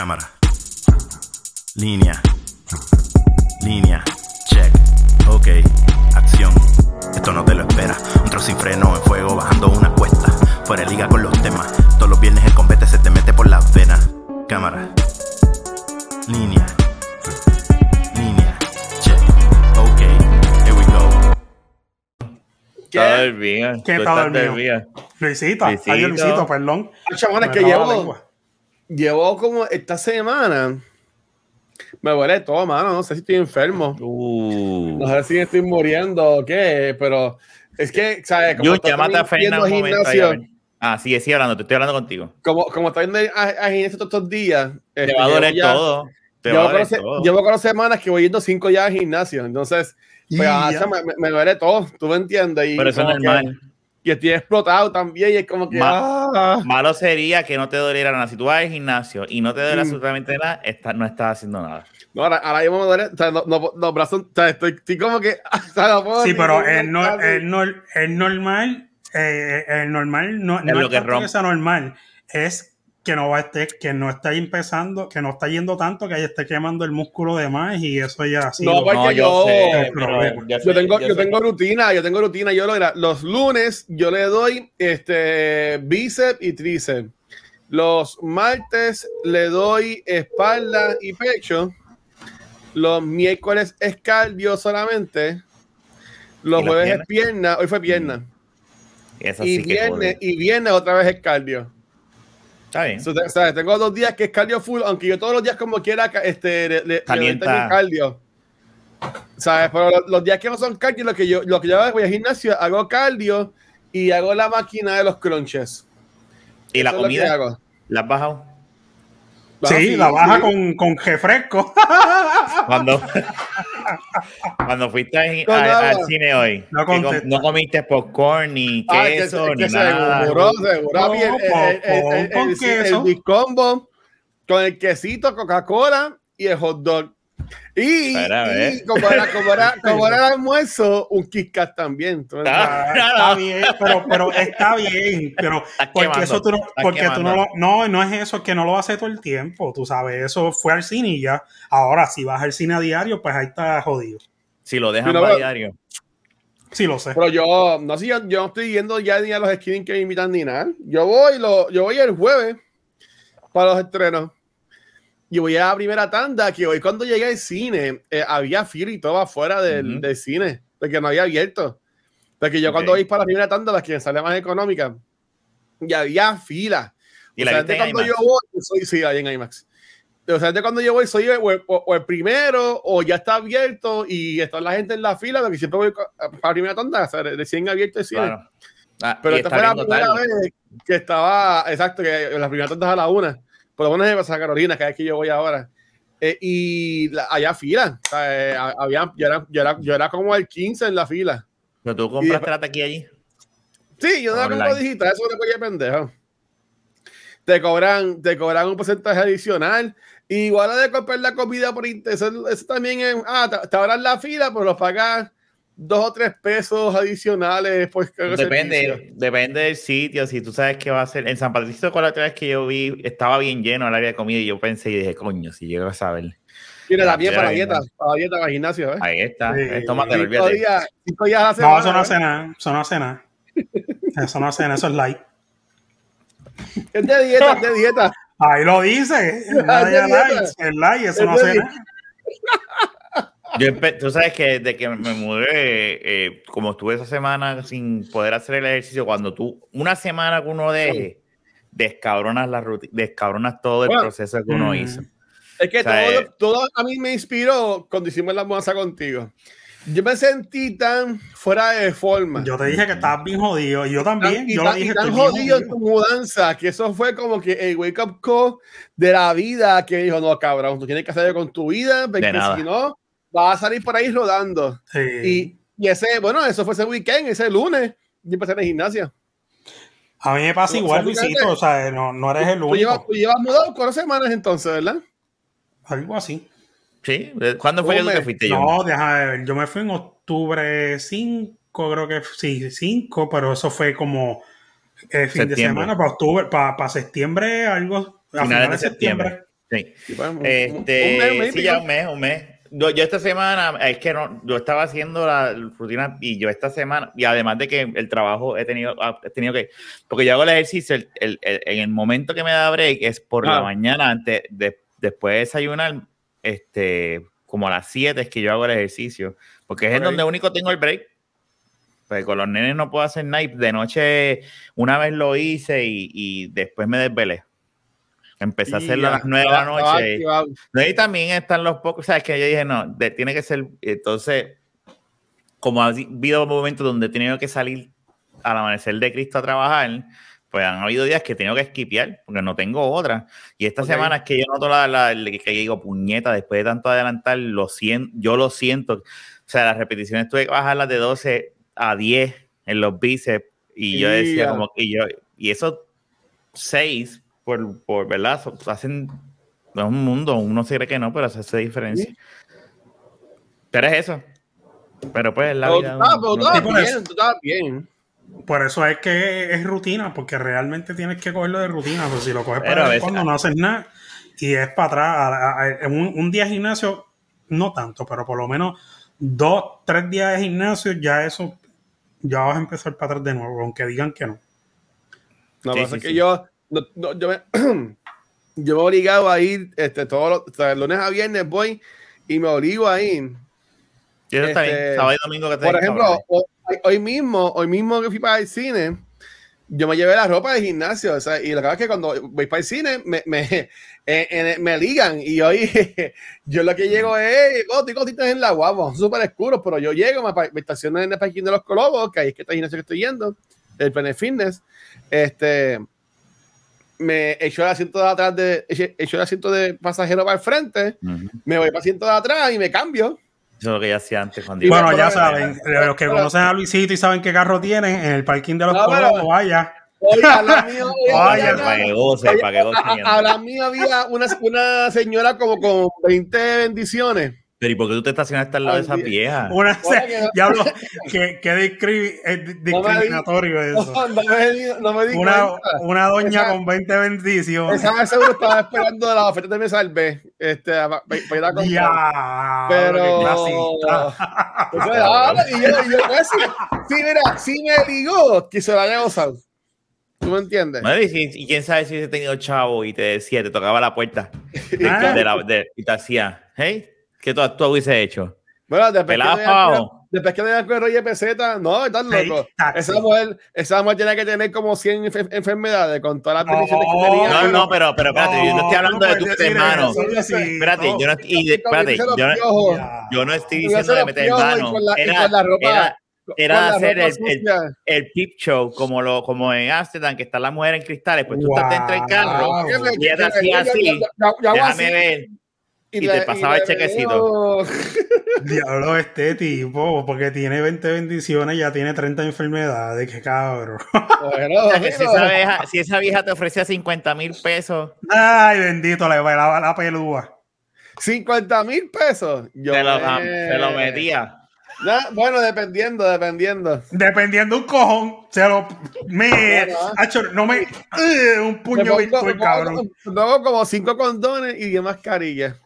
Cámara. Línea. Línea. Check. Ok. Acción. Esto no te lo espera. Un trozo sin freno en fuego bajando una cuesta. Fuera de liga con los temas. Todos los viernes el combate se te mete por las venas. Cámara. Línea. Línea. Check. Ok. Here we go. Dormida. ¿Quién Tú está estás dormido? dormida. Luisito, Luisito. adiós Luisito, perdón. Chavales, Me que llevo, lengua. Llevo como esta semana. Me duele todo, mano. No sé si estoy enfermo. Uh. No sé si estoy muriendo o qué, pero es que, ¿sabes? Como Yo, llámate a también Fernan un yendo al momento. ahí, a gimnasio, ver. Ah, sigue, sigue hablando. Te estoy hablando contigo. como, como está yendo a, a gimnasio todos estos días. Te este, va a doler ya- todo. Te va Llevo a doler todo. llevo cuatro semanas que voy yendo cinco ya al gimnasio. Entonces, pues, sea, me, me- duele todo. ¿Tú me entiendes? Y Pero eso es como que- normal. Y estoy explotado también. Y es como que. Ma- ah. Malo sería que no te doliera nada. Si tú vas al gimnasio y no te duele Mm. absolutamente nada, está- no estás haciendo nada. No, ahora, ahora mismo me duele. O sea, no, no- los brazos. O sea, estoy, estoy como que. o sea, no puedo Sí, pero es, no, es, nor- es normal, eh, el normal no, no lo es que sea normal, es que no va a estar, que no está empezando, que no está yendo tanto, que ahí esté quemando el músculo de más y eso ya sido. No, porque No, yo- sé, pero pero Yo sé- tengo, yo tengo rutina, yo tengo rutina. Yo lo era- los lunes yo le doy este bíceps y tríceps. Los martes le doy espalda y pecho. Los miércoles es cardio solamente. Los ¿Y las jueves es pierna. Hoy fue pierna. Y sí viernes, y viernes otra vez es cardio. Está bien. So, te- ¿sabes? Tengo dos días que es cardio full, aunque yo todos los días como quiera este, le, le- Calienta. cardio. ¿Sabes? Pero los, los días que no son cardio, lo que yo, lo que yo hago, voy al gimnasio, hago cardio y hago la máquina de los crunches. ¿Y la Eso comida? ¿La has bajado? Sí, la baja sí. con, con refresco. Cuando, cuando fuiste a- Con a- al cine hoy, No com- no comiste popcorn ni Ah, es que- queso es que ni nada. seguro, seguro. No, el, el, el, el, Combo con el quesito, Coca-Cola y el hot dog. Y, a como, era, como, era, como era el almuerzo, un Kit Kat también. ¿tú me Ah. Ah, está bien, pero, pero está bien, pero porque quemando, eso tú no, porque tú no lo, no, no es eso, que no lo hace todo el tiempo, tú sabes, eso fue al cine y ya. Ahora, si vas al cine a diario, pues ahí está jodido. Si lo dejan para pero- diario. Sí, lo sé. Pero yo no sé, yo, yo no estoy yendo ya ni a los screenings que me invitan ni nada. Yo voy, lo, yo voy el jueves para los estrenos. Y voy a la primera tanda, que hoy cuando llegué al cine, eh, había fila y todo afuera del, Ujú. del cine, porque no había abierto. Porque yo cuando Ok. voy para la primera tanda, la que sale más económica, y había fila. ¿Y o la sea, de en cuando yo voy, soy, sí, ahí en IMAX. O sea, de cuando yo voy, soy o, o- o el primero, o ya está abierto y está la gente en la fila, porque siempre voy para la primera tanda, o sea, recién abierto el cine. Claro. Ah, Pero esta fue la primera tarde. vez que estaba, exacto, que la primera tanda es a la una. Por lo menos en Santa Carolina, que es que yo voy ahora. Eh, y la- allá fila. Eh, había, yo, era, yo, era, yo era como el 15 en la fila. Pero tú compraste la taquilla allí. Sí, yo no la compro digital, eso es una pendejo. Te cobran, te cobran un porcentaje adicional. Igual a de comprar la comida por internet, eso, eso también es, ah, te, te abran la fila, pero lo pagas dos o tres pesos adicionales. Pues. Depende, depende del sitio. Si tú sabes que va a ser. En San Patricio, con la otra vez que yo vi, estaba bien lleno el área de comida y yo pensé y dije, coño, si llego a saber. Mira, Ya, también ya, para la dieta, para la dieta, para el gimnasio, ¿eh? Ahí está. Sí. Eh, Tómatelo, Cinco olvídate. días, cinco días a la semana. No, eso no ¿eh? hace nada, eso no hace nada. Eso no hace nada, eso es light. Es de dieta, es de dieta. Ahí lo dice, el Ah, light, de light, eso Es no hace nada. Yo tú sabes que desde que me mudé, eh, como estuve esa semana sin poder hacer el ejercicio, cuando tú, una semana que uno deje, descabronas la rutina, descabronas todo el Bueno, proceso que uno mm. hizo. Es que O sea, todo, eh, todo a mí me inspiró cuando hicimos la mudanza contigo. Yo me sentí tan fuera de forma. Yo te dije que estabas bien jodido, y yo tan, también, y yo tan- lo y dije, tan estoy bien jodido en tu mudanza que eso fue como que el wake up call de la vida que dijo, no, cabrón, tú tienes que hacer algo con tu vida porque nada. si no, vas a salir por ahí rodando. Sí. Y, y ese, bueno, eso fue ese weekend, ese lunes, yo empecé en el gimnasio. A mí me pasa igual, Luisito, o sea, no, no eres el Tú llevas, único. tú llevas mudado cuatro semanas entonces, ¿verdad? Algo así. ¿Sí? ¿Cuándo fue que tú fuiste yo? No, deja de ver. Yo me fui en octubre 5, creo que sí, 5, pero eso fue como eh, fin de Septiembre. semana, para octubre, para, para septiembre, algo. A Finales finales, de de septiembre. Sí. Este, un mes, un mes y sí, ya un mes, un mes. Yo, yo esta semana, es que no, yo estaba haciendo la rutina y yo esta semana, y además de que el trabajo he tenido, ah, he tenido que, porque yo hago el ejercicio, el, el- el- en el momento que me da break es por la Ah. mañana, antes, de- después de desayunar, este, como a las 7 es que yo hago el ejercicio, porque es en donde único tengo el break. Pues con los nenes no puedo hacer nada. De noche una vez lo hice y, y después me desvelé. Empecé a hacerlo a las 9 de la noche. activado. No, y también están los pocos, ¿sabes? Que yo dije, no, de- tiene que ser, entonces, como ha habido momentos donde he tenido que salir al amanecer de Cristo a trabajar, pues han habido días que he tenido que esquipear, porque no tengo otra. Y esta Ok. semana es que yo noto la, la- el que digo, puñeta, después de tanto adelantar, lo siento, yo lo siento. O sea, las repeticiones tuve que bajarlas de 12 a 10 en los bíceps, y yo decía, Ya. como que yo, y esos 6, por, por verdad, so- hacen no es un mundo, uno se cree que no, pero se hace diferencia. Pero es eso. Pero pues la Pero vida. tú pero tú por bien, eso. tú estabas bien. Por eso es que es rutina, porque realmente tienes que cogerlo de rutina. Pues si lo coges Pero para cuando no haces nada y es para atrás. a- a- a- en un, un día de gimnasio, no tanto, pero por lo menos dos, tres días de gimnasio, ya eso, ya vas a empezar para atrás de nuevo, aunque digan que no. No, Sí, pasa sí, es que sí. yo, no- no, yo, me, yo me obligado a ir este, todos los o sea, lunes a viernes voy y me obligo a ir. Este, bien. Sábado y domingo que te Por ejemplo, hoy, hoy mismo, hoy mismo que fui para el cine, yo me llevé la ropa de gimnasio, o sea, y lo que pasa es que cuando voy para el cine me, me, eh, eh, me ligan y hoy yo lo que llego es, oh, tengo cositas en la guagua, súper oscuros, pero yo llego, me, me estaciono en el parking de los Colobos, que ahí es que está el gimnasio que estoy yendo, el Planet Fitness, este, me echo el asiento de atrás, de, echo el asiento de pasajero para el frente, me voy para el asiento de atrás y me cambio. Eso es lo que yo hacía antes cuando iba- Bueno, ya saben, pero- los que conocen a Luisito y saben qué carro tienen, en el parking de los No, Colomos, vaya. Oye, a la mía, Vaya, para que goce, para que goce. a, a la mía había una, una señora como con 20 bendiciones. Pero ¿y por qué tú te estacionaste al lado de esas Ay, viejas? Una, Bueno, que- diablo, que, que discri- es discriminatorio eso. No, no me di, no me di Una, doña Esa- con 20 bendiciones. Esa vez seguro estaba esperando la oferta de me salvé. Este, para, ir a comprar. Ya, Pero. Eso ah, y yo, y yo, pues, sí, mira, sí me ligó que se lo haya gozado. ¿Tú me entiendes? Madre, y, quién sabe si hubiese tenido chavo y te decía, te tocaba la puerta Ah. de la- de- y te hacía, hey, ¿qué tú, tú hubiese hecho? Bueno, después que, Pelado pavo. después que dan con Roger Peseta, no, estás loco. Esa mujer, esa mujer tiene que tener como 100 enfer- enfermedades con todas las No, bendiciones que tenía. No, no, pero, pero espérate, yo no estoy hablando de puedes tu decir hermano. eso, Luisito. Espérate, yo no, y espérate, yo no, yo no estoy diciendo de meter mano. Era, con la ropa- era, con era la hacer el, el, peep show como, lo, como en Amsterdam, que está la mujer en cristales, pues tú estás dentro del carro Wow. ¿Qué me- y ella te hacía así, déjame así, ver, y te pasaba el chequecito. Diablo, este tipo, porque tiene 20 bendiciones, ya tiene 30 enfermedades, qué cabrón. Bueno, O sea, que si, esa vieja, si esa vieja te ofrecía 50 mil pesos, Ay, bendito, le bailaba la pelúa. 50 mil pesos. Yo te lo, te lo metía. Bueno, dependiendo, dependiendo. Dependiendo un cojón, se lo. Me. Bueno. Hacho, no me. eh, un puño virtual, pongo- cabrón. pongo como 5 condones y 10 mascarillas.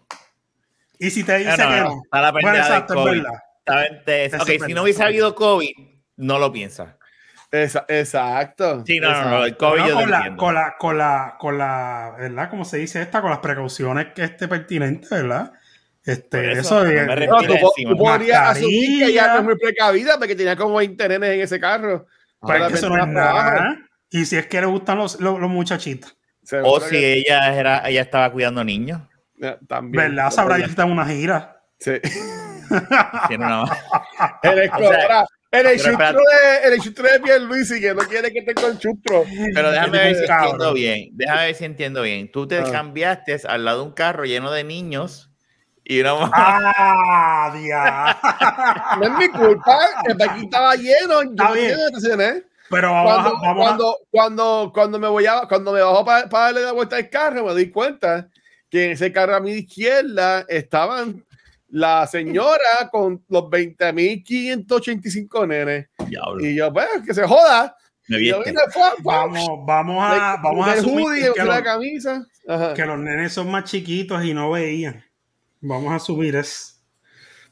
Y si te dice Ah, no, que no, no. está la Bueno, exacto, es COVID. verdad. Saben, te- Eso ok, es si verdad. no hubiese habido COVID, no lo piensas. Esa- exacto. Sí, no, no, no, exacto. el COVID Bueno, yo lo con, la, con la, con la, con la, ¿verdad? ¿Cómo se dice esta? Con las precauciones que esté pertinente, ¿verdad? Por Este, eso, eso, no es- me No, tú, tú podrías asumir que ella no es muy precavida porque tenía como 20 nenes en ese carro. Pero es Para que eso no es nada. Y si es que le gustan los, los, los muchachitos, O si que- ella era, ella estaba cuidando niños. Eh, También. ¿verdad? Sabrá que está en una gira. Sí. Tiene una- El. El pero chustro de, el chustro de Pierluisi que no quiere que esté con chustro. Pero déjame ver si Cabrón. entiendo bien. Déjame ver si entiendo bien. Tú te Ah. cambiaste al lado de un carro lleno de niños y una mamá. ¡Ah, dia! No es mi culpa. El parking estaba lleno. Yo Está bien. tenía estaciones. Pero vamos, Cuando, a, vamos a- cuando, cuando, cuando me voy a, cuando me bajo para, darle la vuelta al carro, me doy cuenta que en ese carro a mi izquierda estaban la señora con los 20.585 nenes. Diablo. Y yo, pues, que se joda. Me Y yo Vamos, vamos a, vamos a asumir hoodie, que, la los, camisa. Ajá. que los nenes son más chiquitos y no veían. Vamos a asumir eso.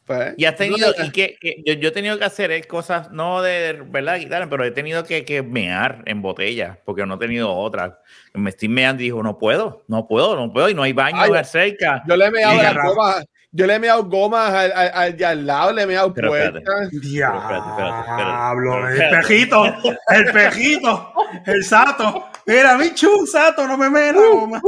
Pues, Y has tenido, y que, que yo, yo he tenido que hacer cosas, no de verdad quitar, pero he tenido que, que mear en botella, porque no he tenido otra. Me estoy meando y digo, no puedo, no puedo, no puedo, y no hay baño Ay, cerca. Yo le he meado Y las Rafa. Yo le he meado gomas al, al, al de al lado, le he meado puertas. Diablo, espérate, el espérate. pejito, el pejito, el sato. Mira, bicho, sato, no me metas. goma.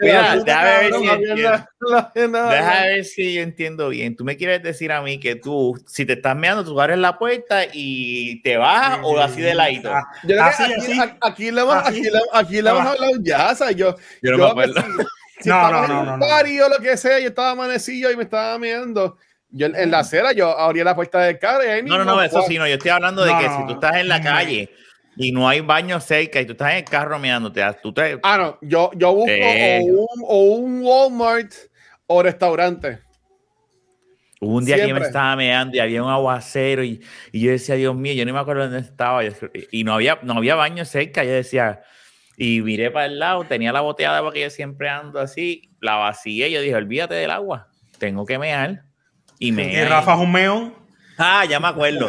Mira, La puta déjame ver si entiendo. Deja ver si yo entiendo bien. Tú me quieres decir a mí que tú, si te estás meando, tú abres la puerta y te vas o así de ladito. Ah, Yo creo que Así, aquí, así. a- aquí le hemos, aquí le, aquí le hemos Ah. hablado ya, ¿sabes? Yo, Yo no yo, me acuerdo. Si, No, no, no, no, no. o lo que sea, yo estaba amanecido y me estaba meando. Yo en, la acera, yo abría la puerta del carro y ahí No, no, no, eso sí, no. Yo estoy hablando de que si tú estás en la calle y no hay baño cerca y tú estás en el carro meándote, tú te. Ah, no, yo, yo busco Eh. o, un, o un Walmart o restaurante. Hubo un día que yo me estaba meando y había un aguacero y, y yo decía, Dios mío, yo no me acuerdo dónde estaba. Y no había, no había baño cerca. Yo decía, y miré para el lado, tenía la botella de agua que yo siempre ando así, la vacié. Yo dije, olvídate del agua, tengo que mear. Y me. Y Rafa meón. Ah, ya me acuerdo.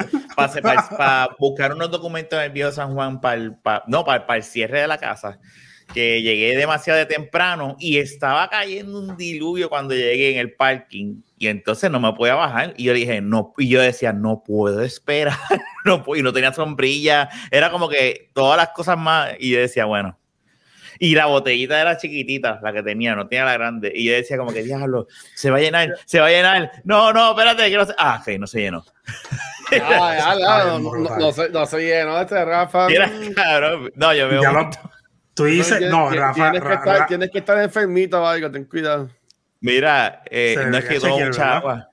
Para buscar unos documentos en el viejo San Juan para el, pa- no, para el cierre de la casa. Que llegué demasiado de temprano y estaba cayendo un diluvio cuando llegué en el parking. Y entonces no me podía bajar. Y yo dije, no, y yo decía, no puedo esperar. No puedo, y no tenía sombrilla. Era como que todas las cosas más. Y yo decía, bueno. Y la botellita era chiquitita, la que tenía, no tenía la grande. Y yo decía, como que diablo, se va a llenar, se va a llenar. No, no, espérate, que no se. Ah, ok, no se llenó. Ah, ya, ya, Ay, no, no, no, se, no se llenó este Rafa. Mira, cabrón. No, yo veo. Ya. Tú dices, Tienes- no, tienes- Rafa. Tienes que, Ra- estar, Ra- tienes que estar enfermito o algo, ten cuidado. Mira, eh, no es que tomo mucha agua.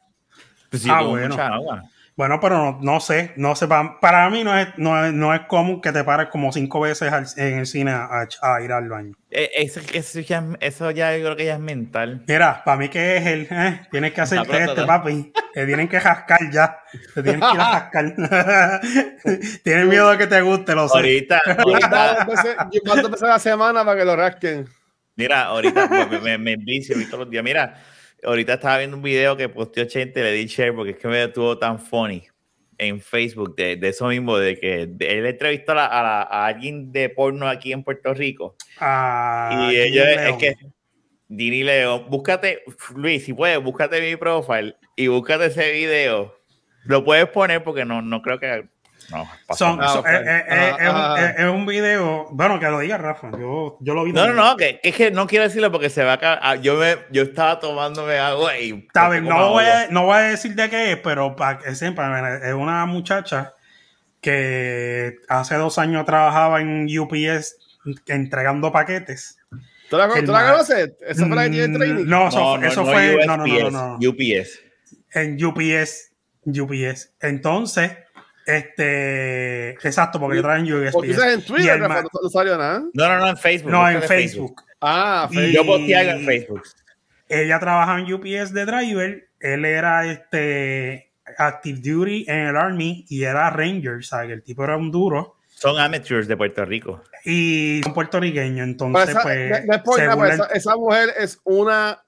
Pues sí, Ah, tomo bueno. mucha agua. Bueno, pero no, no sé, no sé. pa- Para, mí no es, no, es, no es común que te pares como cinco veces al- en el cine a, a ir al baño. Eh, eso, eso, ya, eso ya yo creo que ya es mental. Mira, para mí que es el, eh, tienes que hacerte pronto, este, papi. Te tienen que jascar ya. Te tienen que ir a jascar. Tienes miedo de que te guste, lo sé. Ahorita, ahorita, yo veces a la semana para que lo rasquen. mira, ahorita pues, me, me, me envicio vi todos los días. Mira, ahorita estaba viendo un video que posteó Chente, le di share porque es que me estuvo tan funny en Facebook de, de eso mismo, de que de- él entrevistó a, la- a la- a alguien de porno aquí en Puerto Rico. Ah, Y ellos, es que Dini León, búscate, Luis, si puedes, búscate mi profile y búscate ese video. Lo puedes poner porque no, no creo que. No, Son-. Ah, son- eh, eh, eh, Ah, es, un- ah. es- es un video. Bueno, que lo diga Rafa. Yo, yo lo vi. no, no, no, que, que es que no quiero decirlo porque se va a acabar. Yo, me, yo estaba tomándome agua y. Está bien, poco no, voy a, no voy a decir de qué es, pero para que sepan, es una muchacha que hace dos años trabajaba en UPS entregando paquetes. ¿Tú la, ¿tú la conoces? ¿Esa fue la que tiene Mm, training? No, eso, No, eso no fue. No, no, no, no, USPS, no. UPS. En UPS. UPS. Entonces, este. Exacto, porque yo trabajo en UPS. Porque dices en Twitter, no, no salió nada. No, no, no, en Facebook. no, en Facebook. Ah, Y- Facebook. Yo posteé algo en Facebook. Ella trabajaba en UPS de driver. Él era este active duty en el Army y era Ranger, o sea, que el tipo era un duro. Son amateurs de Puerto Rico. Y son puertorriqueños, entonces, esa, pues. nada, esa, esa mujer es una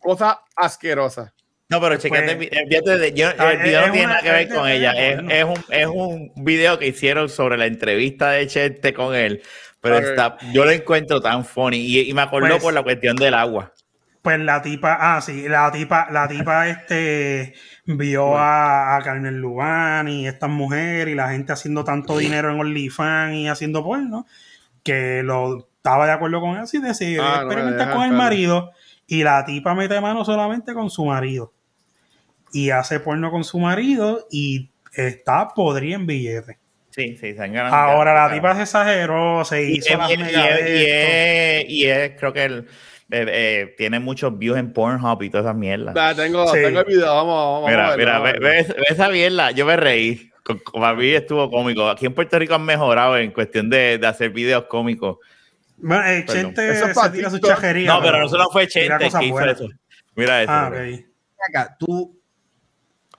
cosa asquerosa. No, pero Pues- checate el vi- el video de- yo- el video no tiene nada que ver con ella. es un, es un video que hicieron sobre la entrevista de Chente con él. Pero está, yo lo encuentro tan funny. Y, y me acordó Pues- por la cuestión del agua. Pues la tipa, ah, sí, la tipa, la tipa este vio a, a Carmen Lubán y estas mujeres y la gente haciendo tanto dinero en OnlyFans y haciendo porno, que lo estaba de acuerdo con eso y decidió Ah, no experimentar con el marido y la tipa mete mano solamente con su marido y hace porno con su marido y está podrida en billetes. Sí, sí, se han ganado. Ahora la tipa se exageró, se Y, hizo las y- es, y es- creo que él, eh, eh, tiene muchos views en Pornhub y todas esas mierdas. Ah, tengo, Sí. tengo el video, vamos, vamos a Mira, verlo, mira, ve, ve- ve esa mierda. Yo me reí. Para mí estuvo cómico. Aquí en Puerto Rico han mejorado en cuestión de, de hacer videos cómicos. Bueno, eh. Chente Eso es se pa' tira su TikTok. chajería. No, pero no fue tira Chente cosas que hizo buenas. eso. Mira eso. Ah, mira. ok. Acá, tú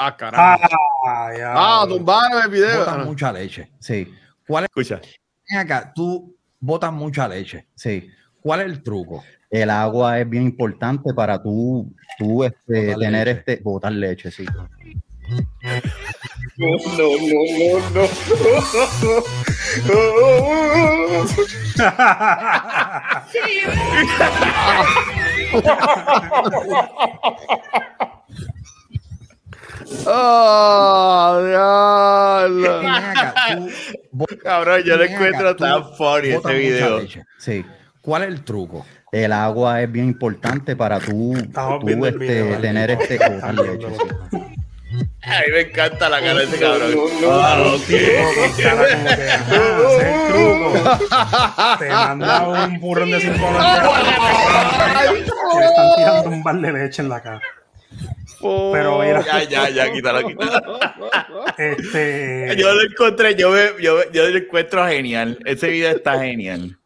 Ah, carajo. Ah, ya. Ah, tumbaron el video. botas Ah, mucha leche. Sí. ¿Cuál es Escucha. Ven acá, tú botas mucha leche. Sí. ¿Cuál es el truco? El agua es bien importante para tú, tú este, Botar tener leche. este, botar leche, sí. No, no, no, no. ¡Oh, bo- Cabrón, yo lo encuentro tan funny mucha video. Sí. ¿Cuál es el truco? El agua es bien importante para tú, tú, este, video, tener este, botar leche. A mí me encanta la cara de ese cabrón. no, Ah, truco. Te manda un burrón de cinco dólares. Le están tirando un bar de leche en la cara. Pero mira, Ya, ya, ya, quítalo, quítalo. este, Yo lo encontré, yo, me- yo, yo lo encuentro genial. Ese video está genial.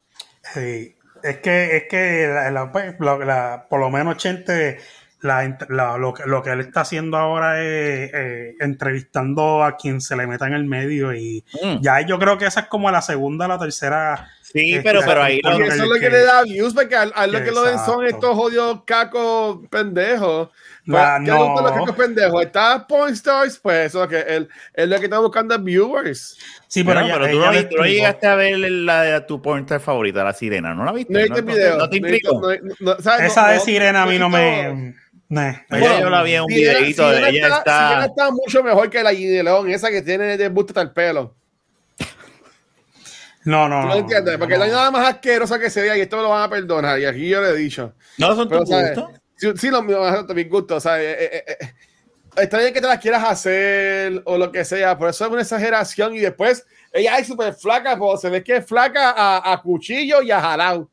sí, es que, es que la- la- pues, la- por lo menos Chente, la, ent- la- lo, que- lo que él está haciendo ahora es eh, entrevistando a quien se le meta en el medio y Mm. ya yo creo que esa es como la segunda, la tercera. Sí, este, pero, pero ahí lo, Porque eso es lo que- que le da views, porque a, a lo que lo ven son estos jodidos cacos pendejos. Pues, La- ¿qué gustan los no. cacos pendejos? Está Point Stars, pues eso es lo que él, es lo que está buscando es viewers. Sí, Pero, pero, ella- pero tú, no, tú no llegaste a ver la de tu pornstar favorita, la sirena, ¿no la viste? No viste el video. ¿No te no no- no- ¿sabes? Esa No- de no- Sirena a mí no no- me. Nah, Ella ella- yo la vi en un Sirena- videito, Sirena ella está, está... Sirena está mucho mejor que la de León, esa que tiene de busto hasta el pelo. No, no. ¿Tú no, me entiendes? Porque no. no hay nada más asqueroso que se vea y esto me lo van a perdonar. Y aquí yo le he dicho. No, son tus gustos. Sí, sí, lo mío es mi gusto. O sea, eh, eh, eh, eh, está bien que te las quieras hacer o lo que sea, pero eso es una exageración. Y después ella es súper flaca, pues se ve que es flaca a, a cuchillo y a jalao.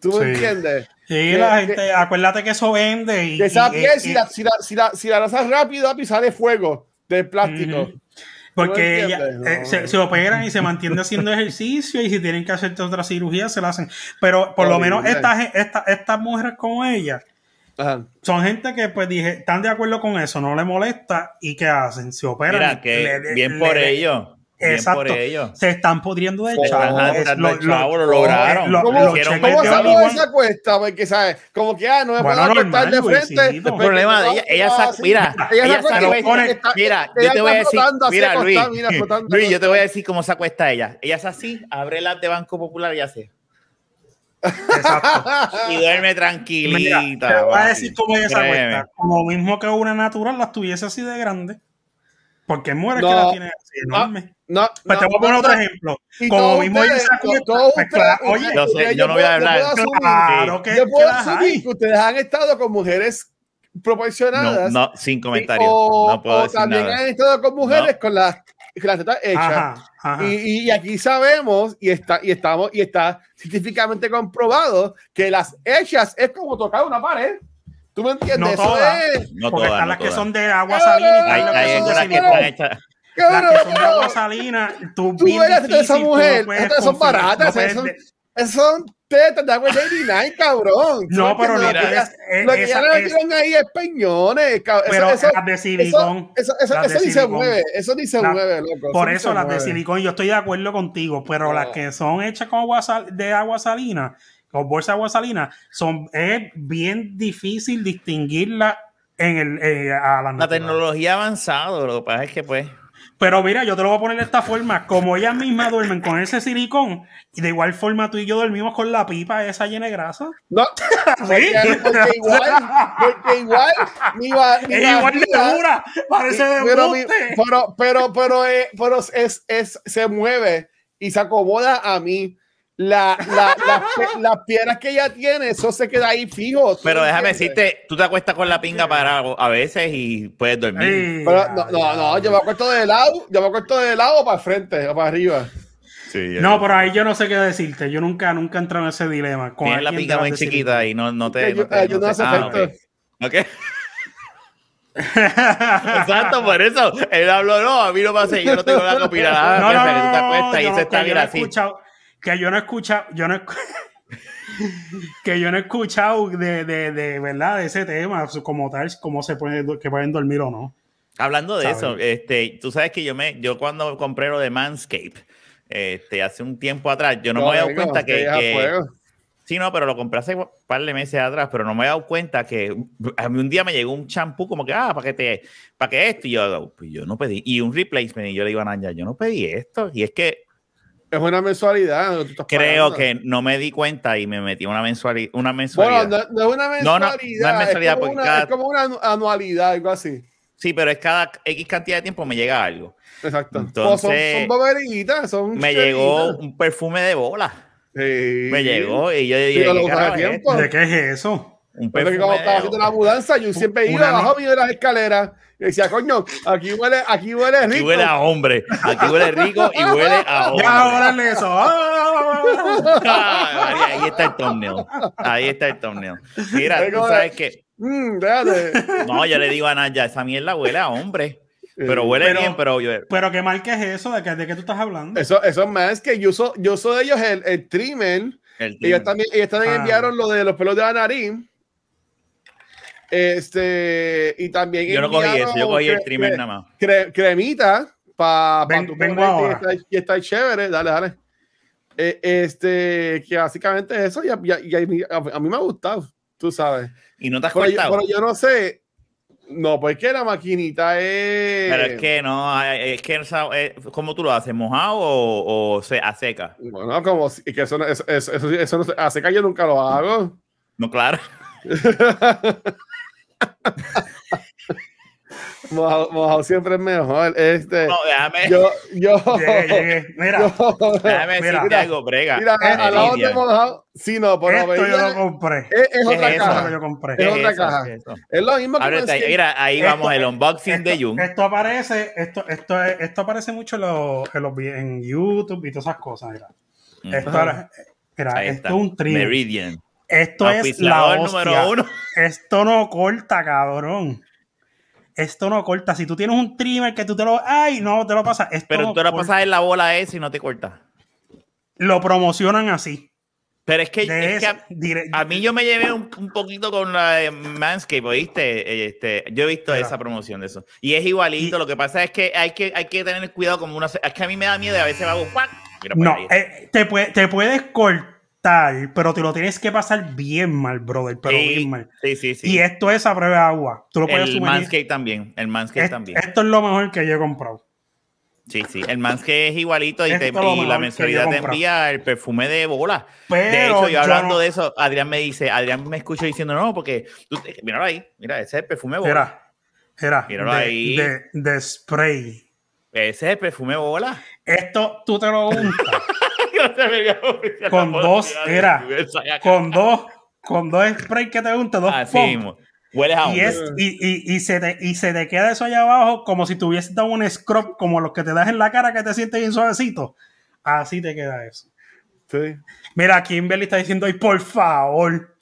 ¿Tú me entiendes? Sí, Que- la que- gente, acuérdate que eso vende. Y, Que esa y- piel, y- si, la, si, la, si, la, si la lanzas rápido, sale fuego del plástico. Porque ¿Tú me ella, eh, se, se operan y se mantienen haciendo ejercicio y si tienen que hacerte otra cirugía se la hacen. Pero por lo menos estas esta, estas mujeres como ella Ajá. son gente que pues dije, están de acuerdo con eso, no le molesta y ¿qué hacen? Se operan. Mira, que le- le- bien le- por le- ellos. Bien Exacto. por ellos. Se están pudriendo de Se chavo. lo- lo lograron. lo- ¿Cómo, ¿Cómo de salió esa cuesta? Porque, ¿sabes? Como que, ah, no me Bueno, puedo de frente. El problema de ella, ella saca, mira, Ella saca- mira, yo te voy a decir, mira, Luis, yo te voy a decir cómo se acuesta ella. Ella es así, abre la de Banco Popular y hace. Exacto. Y duerme Mira, tranquilita. te voy a papi. decir cómo ella se Créeme. acuesta. Como mismo que una natural la tuviese así de grande. Porque muere que No. la tiene así enorme. No, Pues no, te voy a poner no, otro no. ejemplo. Como mismo ella ustedes- se acuesta. todos pues, ustedes- oye, Yo sé, yo no voy a puedo- hablar. puedo asumir- claro que, Yo que puedo las asumir que ustedes han estado con mujeres proporcionadas. no, sin comentarios. O, no puedo o decir también nada. han estado con mujeres No. con las, con las tetas hechas. Ajá, ajá. Y, y aquí sabemos y está y estamos y está científicamente comprobado que las hechas es como tocar una pared. ¿Tú me entiendes? No todas. es- No porque todas, están no las que son de agua salina y las que son de algunas que están hechas. Las que son de agua salina, tú Tú bien las esa difícil, tú mujer, no estas son baratas, esas son tetas de agua 89, cabrón. ¿Tú No, pero no, lo que es- ya- es- lo que esa- ya le metieron ahí es peñones. cabrón. Pero eso- las de silicón. Eso, eso, eso ni se silicón. mueve, eso ni se La- mueve, loco. Por eso las de silicón, yo estoy de acuerdo contigo, pero Ah. las que son hechas con agua sal- de agua salina, con bolsa de agua salina, son, es bien difícil distinguirla en el, eh, a la La tecnología ha avanzado, lo que pasa es que pues... Pero mira, yo te lo voy a poner de esta forma. Como ellas mismas duermen con ese silicón, y de igual forma tú y yo dormimos con la pipa esa llena de grasa. No, porque, porque igual, porque igual, mi, va- mi Es igual de dura, parece de pero, mi- pero, pero, pero, eh, pero es, es, se mueve y se acomoda a mí. La, la, las las piedras que ella tiene, eso se queda ahí fijo. ¿tú Pero me déjame entiendes? decirte, tú te acuestas con la pinga para a veces y puedes dormir. Pero, no, no, no, yo me acuesto de lado, yo me acuesto de lado o para el frente o para arriba. Sí, No, pero ahí yo no sé qué decirte. Yo nunca, nunca he entrado en ese dilema. Con Tienes la de muy chiquita y no, no te... Yo- no no ese ah, ok. Exacto, por eso. Él habló, no, a mí no me hace, yo no tengo nada que opinar. Ah, No, no, no, y se no- está no así. escuchado, que yo no he escuchado, yo no que yo no he escuchado de, de, de verdad de ese tema, como tal, cómo se puede, que pueden dormir o no. Hablando de ¿Sabes? eso, este, tú sabes que yo me, yo cuando compré lo de Manscape, este, hace un tiempo atrás. Yo no, me había dado cuenta que, que-. Sí, no, pero lo compré hace un par de meses atrás, pero no me he dado cuenta que a mí un día me llegó un champú como que, ah, para que te, para que esto, y yo, pues yo no pedí, y un replacement, y yo le digo a Naya, yo no pedí esto, y es que Es una mensualidad. creo pagando. que no me di cuenta y me metí una, mensuali- una Bueno, mensualidad. no, no es una No, no, mensualidad. no es mensualidad, es, como una, cada- es como una anu- anualidad, algo así. Sí, pero es cada X cantidad de tiempo me llega algo. Exacto. Entonces, son, son son Me chelitas. llegó un perfume de bola. Sí. Me llegó y yo dije. ¿De qué es eso? Un Porque perfume cuando estaba haciendo la mudanza, yo siempre iba abajo mío de las escaleras y decía, coño, aquí huele, aquí huele Aquí rico. huele a hombre, aquí huele rico y huele a hombre. Ya, órale eso. ¡Ah! Ah, ahí está el thumbnail. Ahí está el thumbnail. Mira, tú sabes que. Mm. No, yo le digo a Naya, esa mierda huele a hombre. Pero huele Pero- bien, pero yo. Pero qué mal que es eso, ¿de qué, de qué tú estás hablando? Eso, eso es más que yo uso, yo uso de ellos el, el trimmer. El Ellos también, ellos también Ah. enviaron lo de los pelos de la nariz. Este, y también yo no cogí eso, yo cogí el trimmer cre- nada más. cre- cremita para Ven- tu vengo ponerte y ahora. está, y está chévere. Dale, dale. Eh, este, que básicamente eso, y a, y a- y a mí, a mí me ha gustado, tú sabes. Y no te has Pero yo, cortado. pero yo no sé. No, pues que la maquinita es. Pero es que no, es que eh, ¿cómo tú lo haces? ¿Mojado o, o se, a seca? Bueno, como si- que eso, no- eso, eso, eso, eso no se- a seca yo nunca lo hago. No, claro. Mojado, mojado siempre es mejor. Este, No, déjame, yo, yo, Llegué, llegué. Mira, yo- déjame mira, decirte algo, brega. mira, Esto- al lado de mojado, sí, no, pero esto yo veía- lo compré. es, es ¿Qué otra es eso? Esto lo que caja. yo compré. ¿Qué es es otra eso? caja. ¿Qué es? Es lo mismo que ahí. Manscaped. Mira, ahí Esto- vamos, el unboxing de Jung. Esto aparece, esto, esto, es- esto aparece mucho en, los, en, los en YouTube y todas esas cosas. Mira, esto, Ajá. era- mira, esto es un trim. Meridian. Esto es la hostia. número uno. Esto no corta, cabrón. Esto no corta. Si tú tienes un trimmer que tú te lo. ¡Ay! No, te lo pasas. Esto Pero no tú corta. pasas en la bola esa y no te cortas. Lo promocionan así. Pero es que, es que a, mí yo me llevé un, un poquito con la de Manscaped, ¿oíste? Este, yo he visto esa promoción de eso. Y es igualito. Y- lo que pasa es que hay que, hay que tener cuidado como una... Es que a mí me da miedo y a veces hago... ¡guac! Mira No, eh, te, puede- te puedes cortar, pero te lo tienes que pasar bien mal, brother. Pero Sí, bien mal. sí, sí, sí. Y esto es a prueba de agua. Tú lo puedes el. Manscaped también. El Manscaped Es- también. Esto es lo mejor que yo he comprado. Sí, sí. El Manscaped es igualito y, te- y la mensualidad te envía el perfume de bola. Pero de hecho, yo yo hablando no- de eso, Adrián me dice, Adrián me escucha diciendo, no, porque tú, míralo ahí, mira, ese es el perfume bola. Era, Míralo de, ahí. de- de spray. Ese es el perfume bola. Esto tú te lo untas No se me había olvidado Con dos, era, con dos, con dos spray que te untas, dos Así mismo. Hueles a Y, es, y, y, y, se te, y se te queda eso allá abajo como si tuvieses dado un scrub, como los que te das en la cara que te sientes bien suavecito. Así te queda eso. Sí. Mira, Kimberly está diciendo, ay, por favor.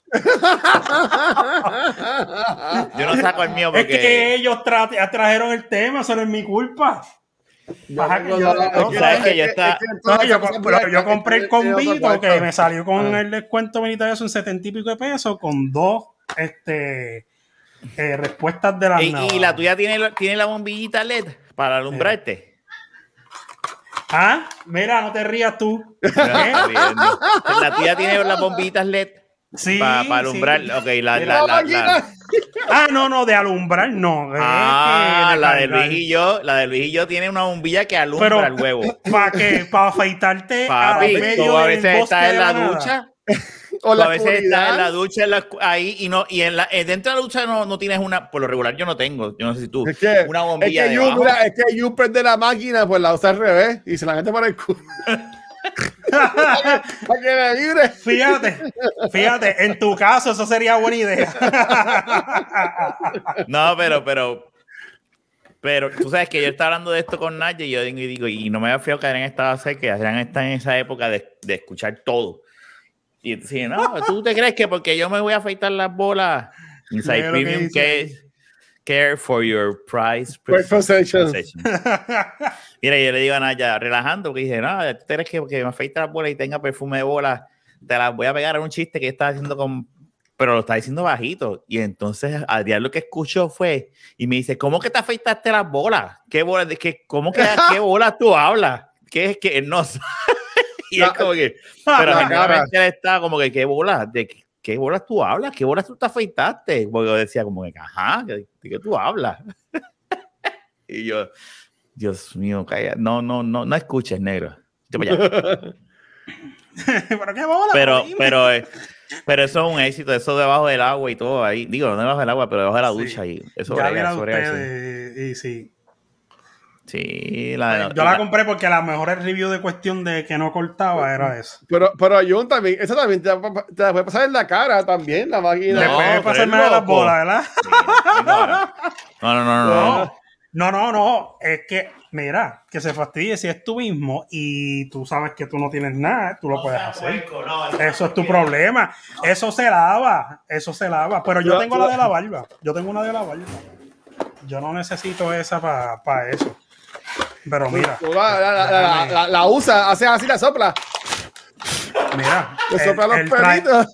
Yo no saco el mío Es porque... que ellos tra- trajeron el tema, eso no es mi culpa. Yo- compré el convito que me salió con el descuento militar eso en setenta y pico de pesos con dos este, eh, respuestas de las Y, y la tuya tiene, la- tiene la bombillita LED para alumbrarte. Ah, mira, no te rías tú. La tuya tiene las bombillitas LED Sí, para sí. alumbrar. Ok, la, la, la la, la- Ah, no, no, de alumbrar no. es Ah, la de. Luis y yo, la de Luis y yo tiene una bombilla que alumbra Pero, el huevo. ¿Para qué? ¿Para afeitarte Papi, al medio tú a veces estás en la ducha, O la a veces estás en la ducha en la- ahí y no y en la eh, dentro de la ducha no, no tienes una, por lo regular yo no tengo, yo no sé si tú, Es que, una es bombilla que, you, mira, es que you prende la máquina, pues la usa al revés y se la mete por el culo. Para que me vibre. Fíjate, fíjate, en tu caso eso sería buena idea. No, pero, pero, pero tú sabes que yo estaba hablando de esto con Nadia y yo digo, y digo, y no me había fijado que Adrián estaba cerca, que Adrián está en esa época de, de escuchar todo. Y entonces, no, ¿tú te crees que porque yo me voy a afeitar las bolas? Inside que Premium dice care, care for your price possession. Mira, yo le digo a Naya, relajando, porque dice, no, ¿tú crees que porque me afeita las bolas y tenga perfume de bola, te las voy a pegar a un chiste que estaba haciendo con... Pero lo está diciendo bajito. Y entonces Adrián lo que escuchó fue, y me dice, ¿cómo que te afeitaste las bolas? ¿Qué bolas? ¿Qué, ¿Cómo que qué bolas tú hablas? ¿qué es que no y es como que, pero la genuinamente él está como que, ¿qué bolas? ¿De qué, qué bolas tú hablas? ¿Qué bolas tú te afeitaste? Porque yo decía como que, ajá, ¿de, de qué tú hablas? y yo, Dios mío, calla, no, no, no, no escuches, negro. Vete para allá. pero qué bola. pero, dime. pero, eh, pero eso es un éxito, eso debajo del agua y todo ahí. Digo, no debajo del agua, pero debajo de la Sí. ducha y eso ya brega, sí. ustedes y sí. Sí, la, Yo la compré porque la mejor review de cuestión de que no cortaba era eso. Pero, pero Jun también, esa también te, la- te la puede pasar en la cara también, la máquina. No, puede pero pasarme es de las bolas, ¿verdad? Sí. No, no, no, no. no. No, no, no, no. Es que, mira, que se fastidie si es tú mismo y tú sabes que tú no tienes nada, tú lo puedes hacer. Eso es tu problema. Eso se lava, eso se lava. Pero yo Yo- tengo la de la barba. Yo tengo una de la barba. Yo no necesito esa para eso. Pero mira, la, la, la, la, la- la usa, hace así, la sopla. mira. Le sopla los pelitos.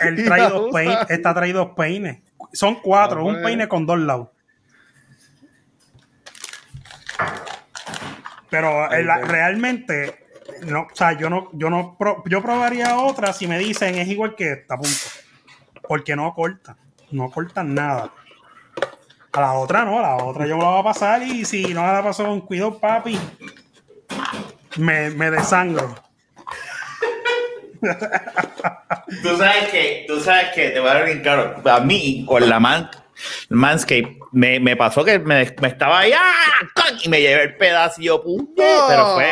Él trae dos peines, esta trae dos peines. Son cuatro, Ah, un peine con dos lados. Pero eh, la- realmente, no, o sea, yo no, yo no, pro- yo probaría otra si me dicen es igual que esta, punto. Porque no corta, no cortan nada. A la otra no, a la otra yo me la voy a pasar y si no me la paso con cuidado, papi, me, me desangro. Tú sabes que, tú sabes que, te voy a dar bien claro. A mí, con la man, Manscape, me, me pasó que me, me estaba ahí ¡ah! Y me llevé el pedazo y yo, puñeta, pero fue.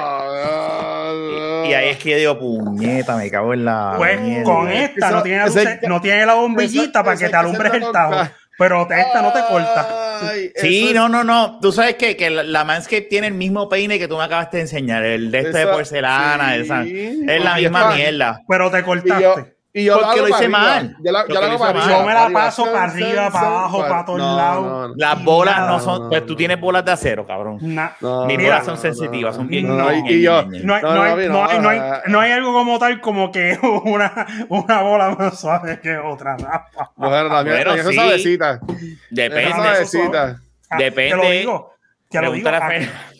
Y, y ahí es que yo digo, puñeta, me cago en la. Pues mierda. con esta no tiene, ese- no tiene la bombillita para que te alumbres el tajo. Pero esta no te corta. Ay, Sí, es- no, no, no. Tú sabes que, que la, la Manscape tiene el mismo peine que tú me acabaste de enseñar, el de este de porcelana, sí. esa. Es la misma mierda. Pero te cortaste. Y yo Porque lo hice arriba. mal. Yo la, yo la lo hago hice mal. Yo me la paso para arriba, para abajo, para todos No, lados. no, no. Las bolas no son, no, pues tú tienes bolas de acero, cabrón. Mis no, bolas son no, sensitivas, son bien. no, hay, algo como tal como que una, una bola más suave que otra. ¿no? Bueno, la mía, Bueno, la mía es sí. suavecita. Esa Depende. suavecita. Ah, Depende. Te lo digo. Te lo digo. Ah.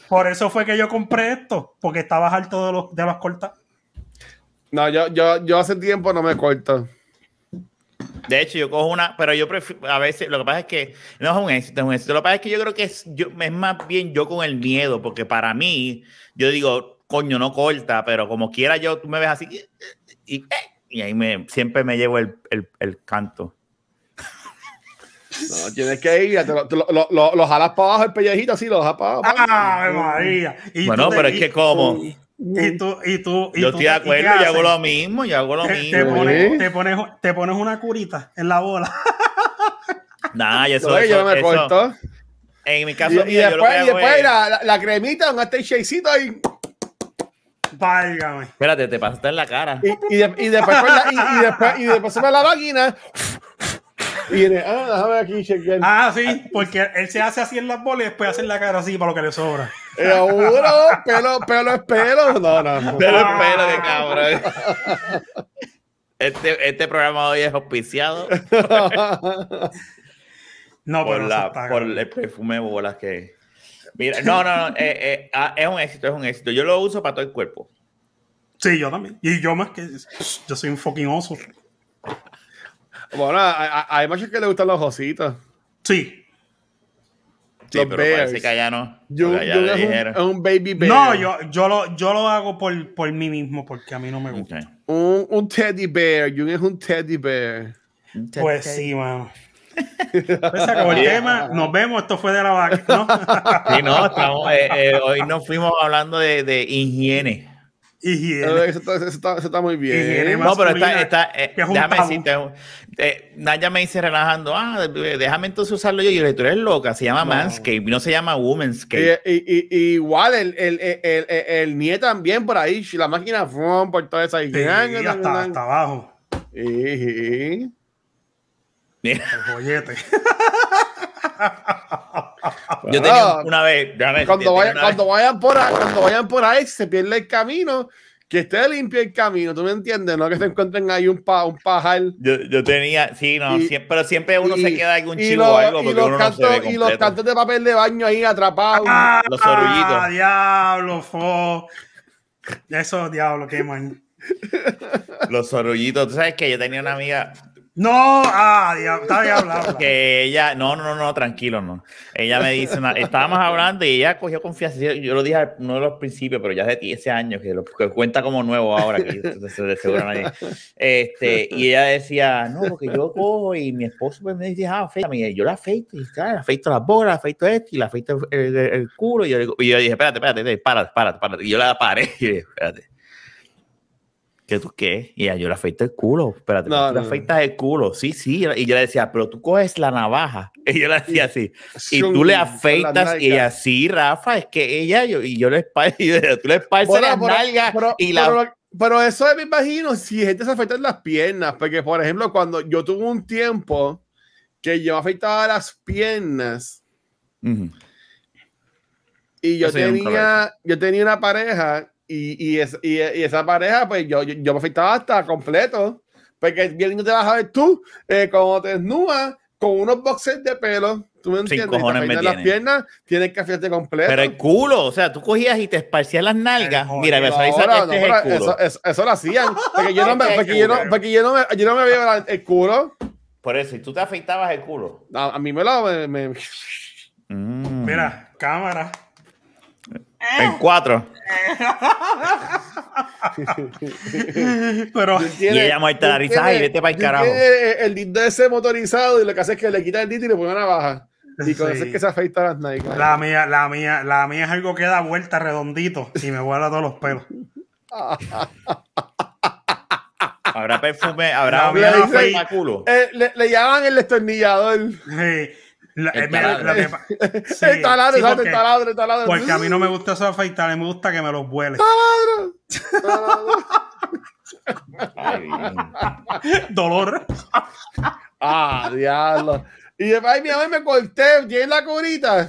Por eso fue que yo compré esto. Porque estabas harto de, los, de las cortas. No, yo, yo, yo hace tiempo no me corto. De hecho, yo cojo una, pero yo prefiero, a veces, lo que pasa es que no es un éxito, es un éxito. Lo que pasa es que yo creo que es, yo, es más bien yo con el miedo, porque para mí, yo digo, coño, no corta, pero como quiera yo, tú me ves así, y, y ahí me, siempre me llevo el, el, el canto. No, tienes que ir, te lo, te lo, lo, lo- lo jalas para abajo el pellejito así, lo jalas para abajo. ¡Ay, María! Y Bueno, te- pero es que como, Y tú, y tú, y yo tú estoy de ¿y acuerdo, yo hago lo mismo, yo hago lo Te, te mismo. pones, te, pones, te pones una curita en la bola. Nah, y eso, No, yo eso- no me eso- corto. en mi Y, caso, y yo lo después, que y hago después es- la, la, la cremita, un este shakecito ahí. Válgame. espérate, te pasaste en la cara. Y, y, de- y después, la- y, y después, y después se me la máquina. Y viene, ah, déjame aquí chequear. Ah, sí, porque él se hace así en las bolas y después hace en la cara así para lo que le sobra. Seguro, pelo, pelo es pelo. No, no, no. Pero espero que cabrón. Este, este programa hoy es auspiciado No, por, pero eso la, por el perfume de bolas que. Mira, no, no, no. eh, eh, ah, es un éxito, es un éxito. Yo lo uso para todo el cuerpo. Sí, yo también. Y yo más que. Yo soy un fucking oso. Bueno, hay, hay- machos que le gustan los ositos. Sí. Sí, Los pero parece bears. que allá no. Yo, allá es, un, dijeron. es un baby bear. No, yo, yo, lo, yo lo hago por, por mí mismo porque a mí no me gusta. Un, un teddy bear. Jun es un teddy bear. Pues sí, mano. Pues se acabó el tema. Nos vemos. Esto fue de la vaca. ¿no? Sí, no, estamos, eh, eh, hoy nos fuimos hablando de, de higiene. Higiene. Eso está, eso está- eso está muy bien. Higiene No, pero está, está eh, es déjame decirte, eh, Naya me dice relajando, ah, déjame entonces usarlo yo. Y yo le digo, tú eres loca, se llama No. Manscape, no se llama Womanscape. Y, y- y- y igual el, el, el, el, NIE también por ahí, la máquina fum, por toda esa Sí, hasta, hasta abajo. Y- El joyete. yo tenía una vez, déjame cuando, vayan, una cuando, vez- vayan por ahí, cuando vayan por ahí, se pierde el camino, que esté limpio el camino, ¿tú me entiendes? No que se encuentren ahí un, pa, un pajar. yo, yo tenía, sí, no, Y- siempre, pero siempre uno se queda algún chivo o algo y porque los uno no se cantos, ve Y los completo. cantos de papel de baño ahí atrapados. Los orullitos. Ah, diablo, fo. Eso, diablo, qué man. Los sorullitos. Tú sabes que yo tenía una amiga No, ah, está diablo. que ella, no, no, no, tranquilo, no. Ella me dice, una- estábamos hablando y ella cogió confianza. Yo, lo dije no de los principios, pero ya hace 10 años, que lo que cuenta como nuevo ahora, que de seguro nadie. Este, y ella decía, no, porque yo cojo y mi esposo pues, me dice, ah, afeítame. Yo la afeito, y tal, le afeito las bolas, le afeito esto, y le afeito el, el- el culo. Y yo, y yo dije, espérate, espérate, espérate, párate, párate. Y yo la paré y dije, espérate. ¿Qué tú qué? Y yo le afeito el culo. Espérate, No, tú le no. afeitas el culo. Sí, sí. Y yo le decía, pero tú coges la navaja. Y yo le decía así. Y tú le afeitas y ella, sí, Rafa, es que ella, yo, y yo le esparzo, le tú le esparces Bueno, las pero- nalgas pero- y la... pero- eso me imagino si gente se afeita en las piernas, porque por ejemplo, cuando yo tuve un tiempo que yo afeitaba las piernas Ujú. y yo Eso tenía, yo tenía una pareja y, y, es- y- y esa pareja, pues yo, yo, yo me afeitaba hasta completo, porque bien lindo te vas a ver tú, eh, como te desnudas con unos boxers de pelo, tú me entiendes, te cojones me afeitas las tiene. piernas, tienes que afeitarte completo. Pero el culo, o sea, tú cogías y te esparcías las nalgas. Mira, me este Ahora, es no, el culo. eso, eso, eso lo hacían. Porque yo no me, porque el yo no, culo. porque yo no me, yo no me veo la- el culo. Por eso, y tú te afeitabas el culo. A, a mí me lo. Me, me- Mm. Mira, cámara. En cuatro. Pero tiene- ella muerta la risa, tiene- ay, vete pa'l tiene carajo. El, el dindo ese motorizado y lo que hace es que le quita el diente y le pone una navaja. Y con Sí. eso es que se afeita las nalgas. la mía, la mía, la mía es algo que da vuelta redondito y me vuela todos los pelos. Habrá perfume, habrá no para culo. Eh, le, le llaman el destornillador. Sí. La- El eh, mira, taladro. sí, el taladro, porque, el taladro, el taladro. porque a mí no me gusta eso afeitar, me gusta que me los vuele. Ay, bien. Dolor. Ah, diablo. Y después, ay, mi amor, me corté, tiene la curita.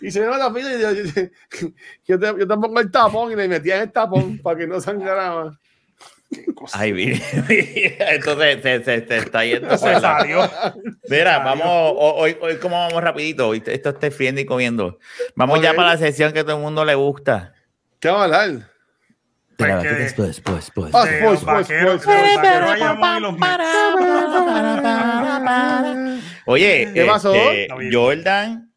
Y se me la pila y yo, yo, yo te, yo pongo el tapón y le metía en el tapón para que no sangrara más. Ay, bien. Entonces se, se, se está yendo. Se la- salió. Mira, vamos, ho- hoy, hoy como vamos rapidito, hoy esto está friendo y comiendo. Vamos ya para la sesión que a todo el mundo le gusta. ¿Qué vamos a hablar? Pues que- Después, pues, pues. Ah, de pues, pues, pues, de Mets. Oye, ¿Qué pasó? este. Jordan,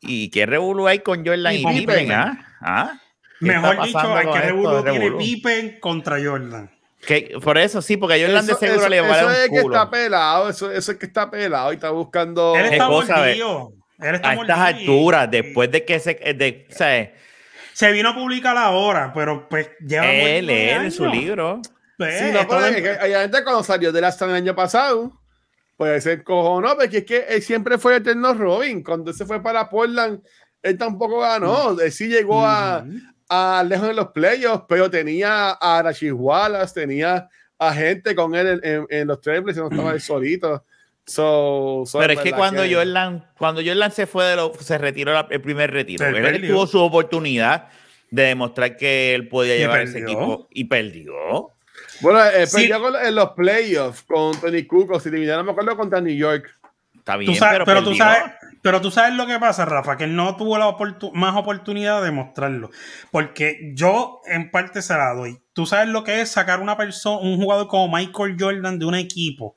¿y qué revolú hay con Jordan Y y, Pippen? ¿Ah? ¿Ah? ¿Qué Mejor dicho, con que Revolú de tiene? Pippen contra Jordan. Que- Por eso sí, porque a Jordan de Eso, seguro eso- le va a eso dar es un que culo. está pelado, eso, eso es que está pelado y está buscando. Él está cosa, mordido. Él está A estas mordido. alturas, después de que se... De, o sea, Se vino a publicar ahora, pero pues lleva él, mordido de él, en su libro. Pues, Sí, no, de- es que hay gente cuando salió de la el año pasado, pues se cojonó, porque es que él siempre fue eterno Robin. Cuando él se fue para Portland, él tampoco ganó. Él sí llegó a. a lejos en los playoffs, pero tenía a Rashid Wallace, tenía a gente con él en, en- en los triples y no estaba él solito. So, so, Pero es que cuando Jordan, cuando Jordan se fue de lo, se retiró la- el primer retiro, Él tuvo su oportunidad de demostrar que él podía llevar ese equipo y perdió. Bueno, eh, Sí. perdió con- en los playoffs con Tony Kukoc, si no me acuerdo, contra New York. Está bien, Tú sabes- pero, pero, tú sabes, pero tú sabes lo que pasa, Rafa, que él no tuvo la más oportunidad de mostrarlo. Porque yo en parte se la doy. Tú sabes lo que es sacar una persona, un jugador como Michael Jordan de un equipo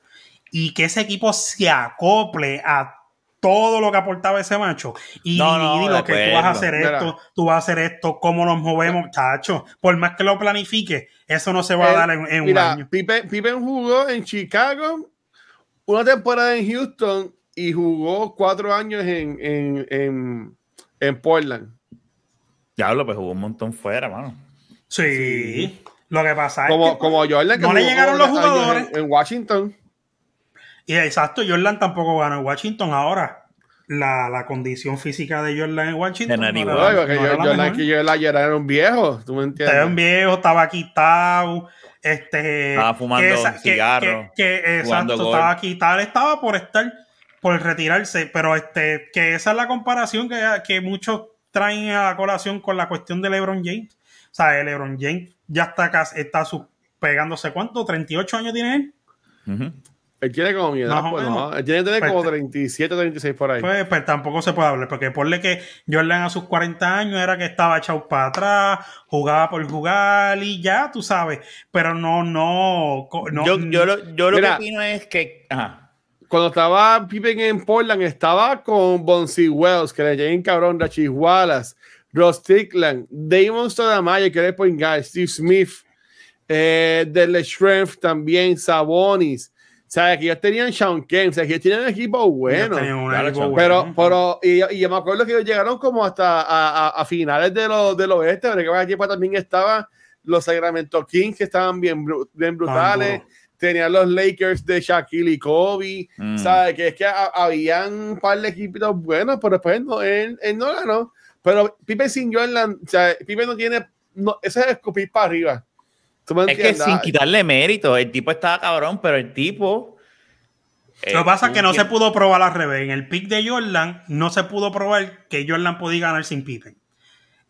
y que ese equipo se acople a todo lo que aportaba ese macho. Y No, no, lo que tú vas a hacer Mira. esto, tú vas a hacer esto, cómo nos movemos, chacho. Por más que lo planifique, eso no se va a Él- dar en, en un año. Pippen, Pippen jugó en Chicago una temporada en Houston y jugó cuatro años en, en, en, en Portland. Diablo, pues jugó un montón fuera, mano. Sí. Lo que pasa es Como, que como Jordan. que no le llegaron los jugadores. En, en Washington. Y exacto, Jordan tampoco ganó en Washington. Ahora, la, la condición física de Jordan en Washington. No era- no yo- era la Jordan, que yo la era un viejo. ¿Tú me entiendes? Estaba un viejo, estaba quitado. Este, Estaba fumando que esa- que- cigarro, que- que- exacto, estaba quitado. Él estaba por estar, por retirarse. Pero este, que esa es la comparación que, que muchos traen a la colación con la cuestión de LeBron James. O sea, el LeBron James ya está casi, está su- pegándose, ¿cuánto? ¿38 años tiene él? Ujú. Él tiene como mi edad, Más o pues no. Él tiene que tener Pues, como te- 37, 36 por ahí. Pues, pues tampoco se puede hablar, porque ponle que Jordan a sus 40 años era que estaba echado para atrás, jugaba por jugar y ya, tú sabes. Pero no, no. no yo, yo lo, yo lo Mira. que opino es que. Ajá. Cuando estaba Pippen en Portland, estaba con Bonzi Wells, que le llegó cabrón, Rachis Wallace, Ross Strickland, Damon Stoudemire, que era el point guard, Steve Smith, eh, Dele Strength también, Sabonis. O sea, que ellos tenían Sean Kemp, o sea, que ellos tenían un equipo bueno. claro, equipo Pero, bueno. pero y, y yo me acuerdo que ellos llegaron como hasta a, a- a finales de lo, del oeste, porque en aquel tiempo también estaban los Sacramento Kings, que estaban bien, bien brutales. Tenían los Lakers de Shaquille y Kobe. Mm. ¿Sabes? Que es que ha- habían un par de equipitos buenos, pero después no, él, él no ganó. Pero Pippen sin Jordan, o sea, Pippen no tiene. No, eso es escupir para arriba. ¿Tú me Es que sin quitarle mérito, el tipo estaba cabrón, pero el tipo. Lo que pasa es que no se pudo probar al revés. En el pick de Jordan no se pudo probar que Jordan podía ganar sin Pippen.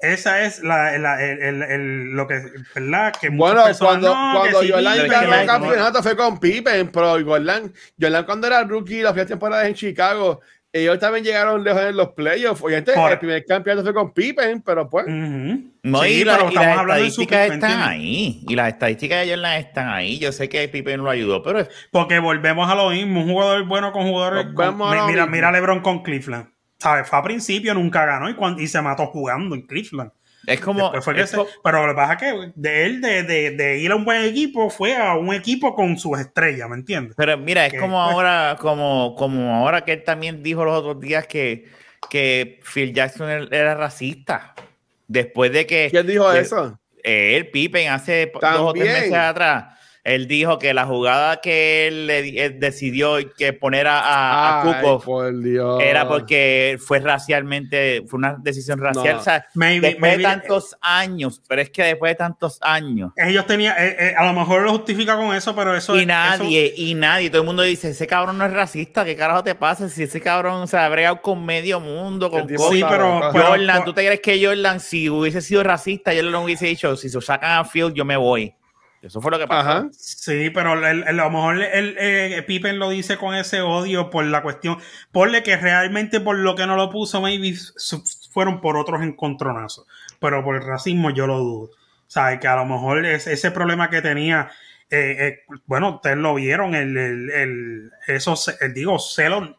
Esa es la, la- el- el- el- lo que, ¿verdad? Que Bueno, personas, cuando, no, cuando que Jordan ganó el campeonato fue con Pippen, pero Jordan, Jordan cuando era rookie las primeras temporadas en Chicago, ellos también llegaron lejos en los playoffs. Obviamente, Por- el primer campeonato fue con Pippen, pero pues. Ujú. No, Sí, y, la- pero y estamos las estadísticas pick, ¿me están ahí. Y las estadísticas de Jordan están ahí. Yo sé que Pippen lo ayudó, pero es- Porque volvemos a lo mismo. Un jugador bueno con jugadores. Con- mira, mismo. mira LeBron con Cleveland. ¿Sabes? Fue a principio, nunca ganó y, cuan- y se mató jugando en Cleveland. es como. Después fue que es se- co- pero lo que pasa es que de él, de, de- de ir a un buen equipo, fue a un equipo con sus estrellas, ¿me entiendes? Pero mira, es que como ahora, como, como ahora que él también dijo los otros días que, que Phil Jackson er- era racista. Después de que ¿Quién dijo que- eso? él, Pippen, hace dos o tres meses atrás, él dijo que la jugada que él, le di- él decidió que poner a, a, por Dios. era porque fue racialmente, fue una decisión racial. No. O sea, Maybe- después maybe- de tantos años, pero es que después de tantos años. Ellos tenían, eh, eh, a lo mejor lo justifica con eso, pero eso Y eso- nadie, y nadie, todo el mundo dice, ese cabrón no es racista, ¿qué carajo te pasa? Si ese cabrón se ha bregado con medio mundo, con Kobe, Sí, pero- Jordan, ¿tú te crees que Jordan, si hubiese sido racista, yo le hubiese dicho, si se sacan a Field, yo me voy? Eso fue lo que pasó. Ajá. Sí, pero el- el- a lo mejor el, eh, Pippen lo dice con ese odio por la cuestión. Ponle que realmente por lo que no lo puso, maybe fueron por otros encontronazos. Pero por el racismo yo lo dudo. ¿Sabes? Que a lo mejor es, ese problema que tenía. eh, eh, bueno, ustedes lo vieron, el, el, el- esos, digo, celos.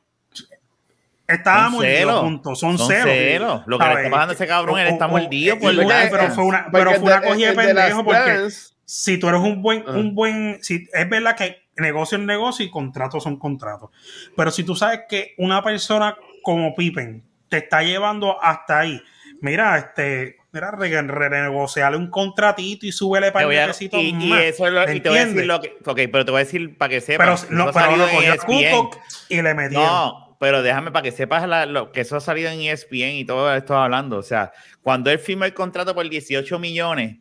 Estábamos celos. juntos, son, Son celos. celos. Lo que le está pasando a ese cabrón, él está mordido por el pero fue una, pero fue una de- cogida de pendejo porque Dance- si tú eres un buen, Ah. un buen, si es verdad que negocio es negocio y contratos son contratos. Pero si tú sabes que una persona como Pippen te está llevando hasta ahí, mira, este, mira, re- renegociarle un contratito y súbele para el y, y eso es lo, y te voy a decir lo que. Ok, pero te voy a decir para que Pero, sepas. no, eso ha pero lo cogió. Kukoc y le metieron. No, pero déjame para que sepas la- lo, que eso ha salido en E ESPN y todo esto hablando. O sea, cuando él firmó el contrato por 18 millones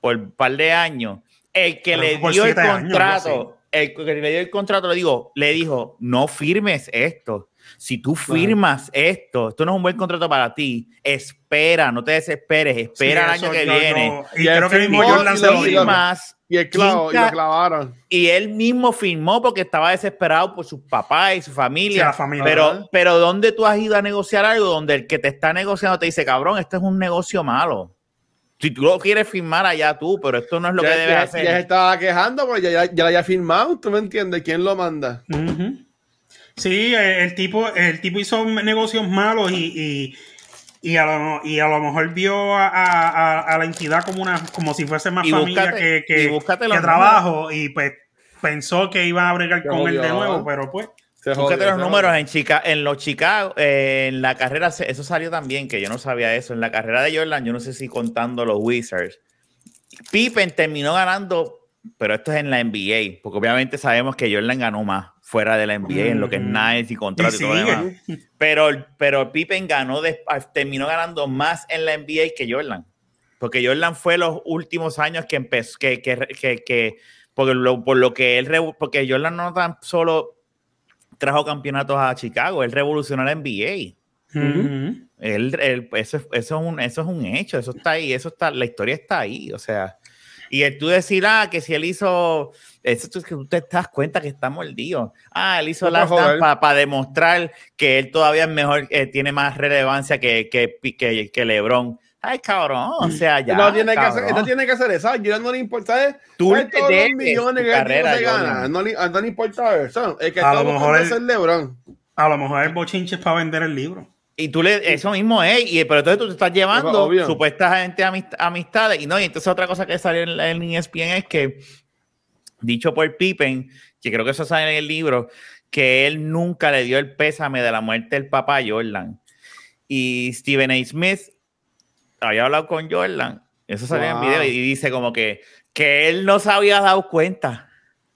por un par de años, el que Pero le dio el años, contrato, el que le dio el contrato, le digo, le dijo, no firmes esto. Si tú firmas esto, esto no es un buen contrato para ti, espera, no te desesperes, espera el año que yo- viene. yo- y Y creo él que mismo firmó Jordan y se lo lo dijo. firmó. Firmas, Y el clavo, y lo clavaron. y él mismo firmó porque estaba desesperado por sus papás y su Sí, familia. la familia. Pero, pero ¿dónde tú has ido a negociar algo donde el que te está negociando te dice, cabrón, esto es un negocio malo? Si tú lo quieres firmar allá tú, pero esto no es lo ya, que debes ya- hacer. ya se estaba quejando porque ya, ya, ya lo había firmado. ¿Tú me entiendes? ¿Quién lo manda? Sí, el, el tipo, el tipo hizo negocios malos y, y, y, a, lo, y a lo mejor vio a, a- a- a la entidad como una como si fuese más Y familia búscate- que, que, que trabajo y pues pensó que iba a bregar con él de nuevo, pero pues Jodió, los números en, Chica en los Chicago, eh, en la carrera, eso salió también, que yo no sabía eso. En la carrera de Jordan, yo no sé si contando los Wizards, Pippen terminó ganando, pero esto es en la NBA, porque obviamente sabemos que Jordan ganó más fuera de la NBA, en lo que es. Nice y contrato y, Y todo lo demás. Pero, pero Pippen ganó, de- terminó ganando más en la NBA que Jordan. Porque Jordan fue los últimos años que empezó, que, que, que, que- por, lo, por lo que él, porque Jordan no tan solo trajo campeonatos a Chicago, él revolucionó la NBA. Él, él- eso, es- eso, es un, eso es un hecho, eso está ahí, eso está, la historia está ahí, o sea, Y el tú decir, ah, que si él hizo. Eso es que tú te das cuenta que está mordido. Ah, él hizo joder. para demostrar que él todavía es mejor, eh, tiene más relevancia que, que, que, que LeBron. Ay, cabrón. O sea, ya. no tiene que hacer, esto tiene que hacer eso. Yo no le importa. Tú ¿Sabes le todos debes los millones que el carrera, se gana. Jordan. No le, no le importa eso. Es que A lo todo mejor ser LeBron. A lo mejor el bochinche es para vender el libro. Y tú le, eso mismo es, y, pero entonces tú te estás llevando Obvio. supuestamente amist- amistades. Y no, y entonces otra cosa que salió en, en ESPN es que, dicho por Pippen, que creo que eso sale en el libro, que él nunca le dio el pésame de la muerte del papá Jordan. Y Stephen A. Smith había hablado con Jordan, eso salió en Wow. video, y dice como que, que él no se había dado cuenta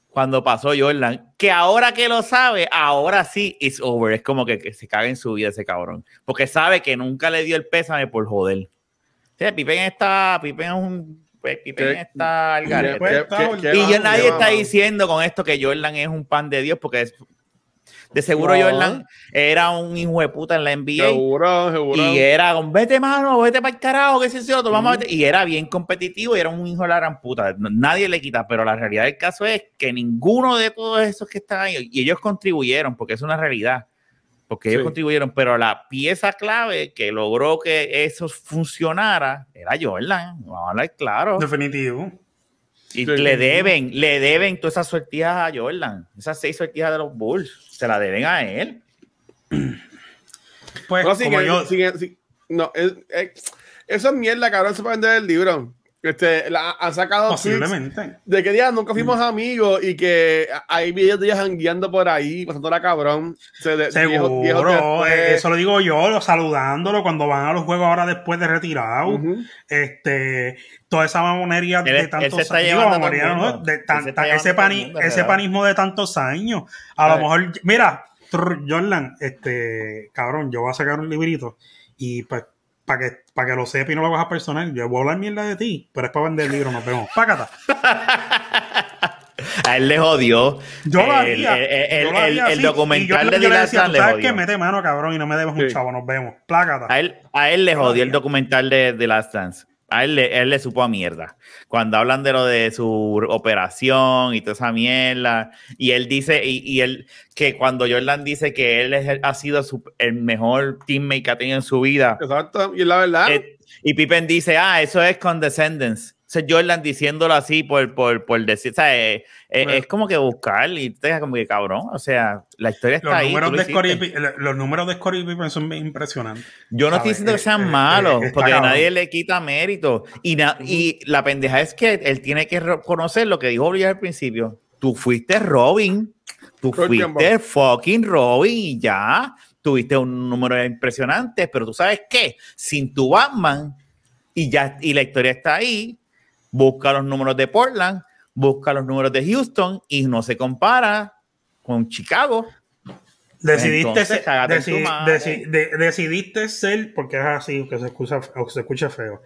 cuando pasó Jordan, que ahora que lo sabe, ahora sí it's over. Es como que, que se caga en su vida ese cabrón. Porque sabe que nunca le dio el pésame por joder. Sí, Pippen está, Pippen es un, pues, Pippen está al garete. Pues, ¿Qué- está qué- bueno. qué Y ya nadie está diciendo con esto que Jordan es un pan de Dios, porque es- de seguro No. Jordan era un hijo de puta en la NBA. Seguro, seguro. Y era vete mano, vete para el carajo, que sé yo, vamos a Ujú. vete". Y era bien competitivo y era un hijo de la gran puta. Nadie le quita, pero la realidad del caso es que ninguno de todos esos que están ahí, y ellos contribuyeron, porque es una realidad, porque ellos Sí. contribuyeron, pero la pieza clave que logró que eso funcionara era Jordan. Vamos a hablar claro. Definitivo. Y Sí. le deben, le deben todas esas sortijas a Jordan. Esas seis sortijas de los Bulls. Se las deben a él. Pues, No, como que- yo, no, es- es- eso es mierda, cabrón. Se puede vender el libro. Este, la, han sacado posiblemente. de que día nunca fuimos Mm. amigos y que hay videos de ellos jangueando por ahí, pasando la cabrón. Se de- viejos- viejos Seguro, eso lo digo yo, lo- saludándolo cuando van a los juegos ahora después de retirado. Este, toda esa mamonería Él- de tantos años, a ese, a panismo de tantos años. A lo Ay. mejor, mira, Jordan, este, cabrón, yo voy a sacar un librito y pues para que, para que lo sepa y no lo hagas personal, yo voy a hablar mierda de ti, pero es para vender el libro, nos vemos. Pácata. A él le jodió. Yo lo el, haría. el- el- el así. documental de Dylan tú le jodió. que mete mano, cabrón, y no me debes un Sí. chavo, nos vemos. Plácata. A él, a él le jodió el documental de, de Last Dance. A él, le- él le supo a mierda. Cuando hablan de lo de su operación y toda esa mierda. Y él dice, y, y él, que cuando Jordan dice que él es ha sido su- el mejor teammate que ha tenido en su vida. Exacto. Y la verdad, Eh, y Pippen dice, ah, eso es condescendence. Es Jordan diciéndolo así por, por, por decir, o sea, eh, eh, Bueno. es como que buscar y te deja como que cabrón. O sea, la historia está Los ahí. números, de Scottie los números de Scottie Pippen son impresionantes. Yo no estoy diciendo que Eh, sean eh, malos, eh, porque cabrón. nadie le quita mérito. Y, na- y la pendeja es que él tiene que reconocer lo que dijo Bolívar al principio. Tú fuiste Robin. Tú fuiste fucking Robin y ya. Tuviste un número impresionante, pero tú sabes qué? Sin tu Batman y ya y la historia está ahí. Busca los números de Portland, busca los números de Houston y no se compara con Chicago. Decidiste Entonces, ser, de- decidiste ser, porque es así, que se escucha, o se escucha feo.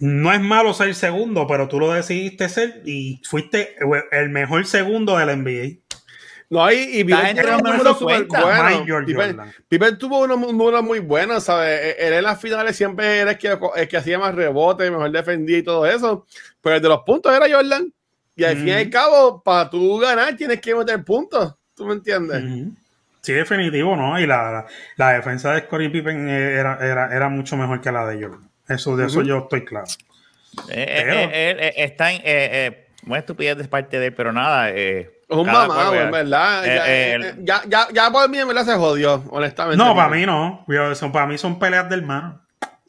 No es malo ser segundo, pero tú lo decidiste ser y fuiste el mejor segundo del NBA. No hay. Y Pippen entre tiene los un mejores número súper 50. bueno. Michael Pippen. Pippen tuvo unos números muy buenos, ¿sabes? Eh, Él en las finales siempre era el que, el que hacía más rebote, mejor defendía y todo eso. Pero el de los puntos era Jordan. Y al fin y al Ujú. cabo, para tú ganar, tienes que meter puntos. ¿Tú me entiendes? Ujú. Sí, definitivo, ¿no? Y la, la, la defensa de Scottie Pippen eh, era, era, era mucho mejor que la de Jordan. Eso, de eso Ujú. yo estoy claro. Eh, Pero- eh, eh, eh, está en. Eh, eh, una estupidez de parte de él, pero nada. Eh, Es un cual, en verdad. Eh, ya, eh, eh, el- ya, ya, ya por mí en verdad se jodió, honestamente. No, para mí no. Yo- son- para mí son peleas de hermanos.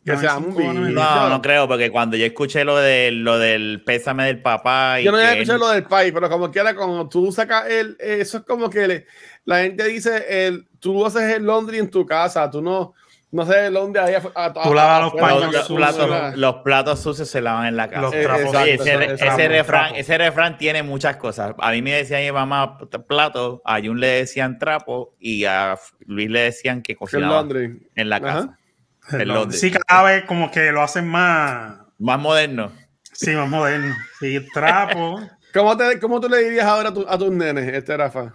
Que se un. No, no creo, porque cuando yo escuché lo, de, lo del pésame del papá. Y Yo no había escuchado él- lo del país, pero como quiera, cuando tú sacas el. eh, Eso es como que le- la gente dice: el, tú haces el laundry en tu casa, tú no, no el laundry ahí afu- a- a- Tú lavas los paños los sucios. platos, los platos sucios se lavan en la casa. Los Eh, trapos. exacto, Oye, ese, eso- refrán, ese refrán tiene muchas cosas. A mí me decía mi mamá plato, a Jun le decían trapo y a Luis le decían que el cocinaba en la casa. El laundry. sí, cada vez como que lo hacen más, Más moderno. sí, más moderno. Sí, trapo. ¿Cómo, te, ¿Cómo tú le dirías ahora a, tu- a tus nenes, este Rafa?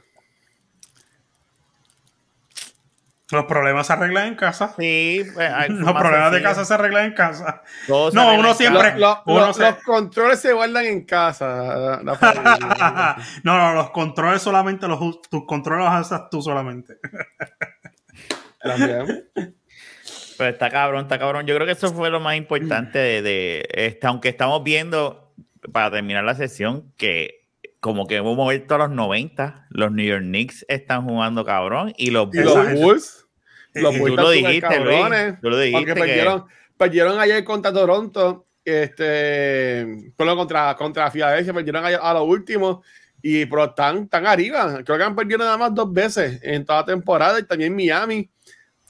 Los problemas se arreglan en casa. Sí, pues, Los problemas de casa se arreglan en casa. No, uno siempre- casa. Lo- lo- Uno lo- se- Los controles se guardan en casa. No, no, los controles solamente los us- tus controles los usas tú solamente. También. Pero está cabrón, está cabrón. Yo creo que eso fue lo más importante de, de este, aunque estamos viendo, para terminar la sesión, que como que hemos vuelto a los 90, los New York Knicks están jugando cabrón y los Y los Bulls, Bulls. Los Y tú Bulls lo dijiste, Luis, cabrones. tú lo dijiste Aunque que- perdieron, perdieron ayer contra Toronto, este, bueno, contra, contra Filadelfia, perdieron ayer a lo último, y pero están, están arriba. Creo que han perdido nada más dos veces en toda la temporada y también Miami.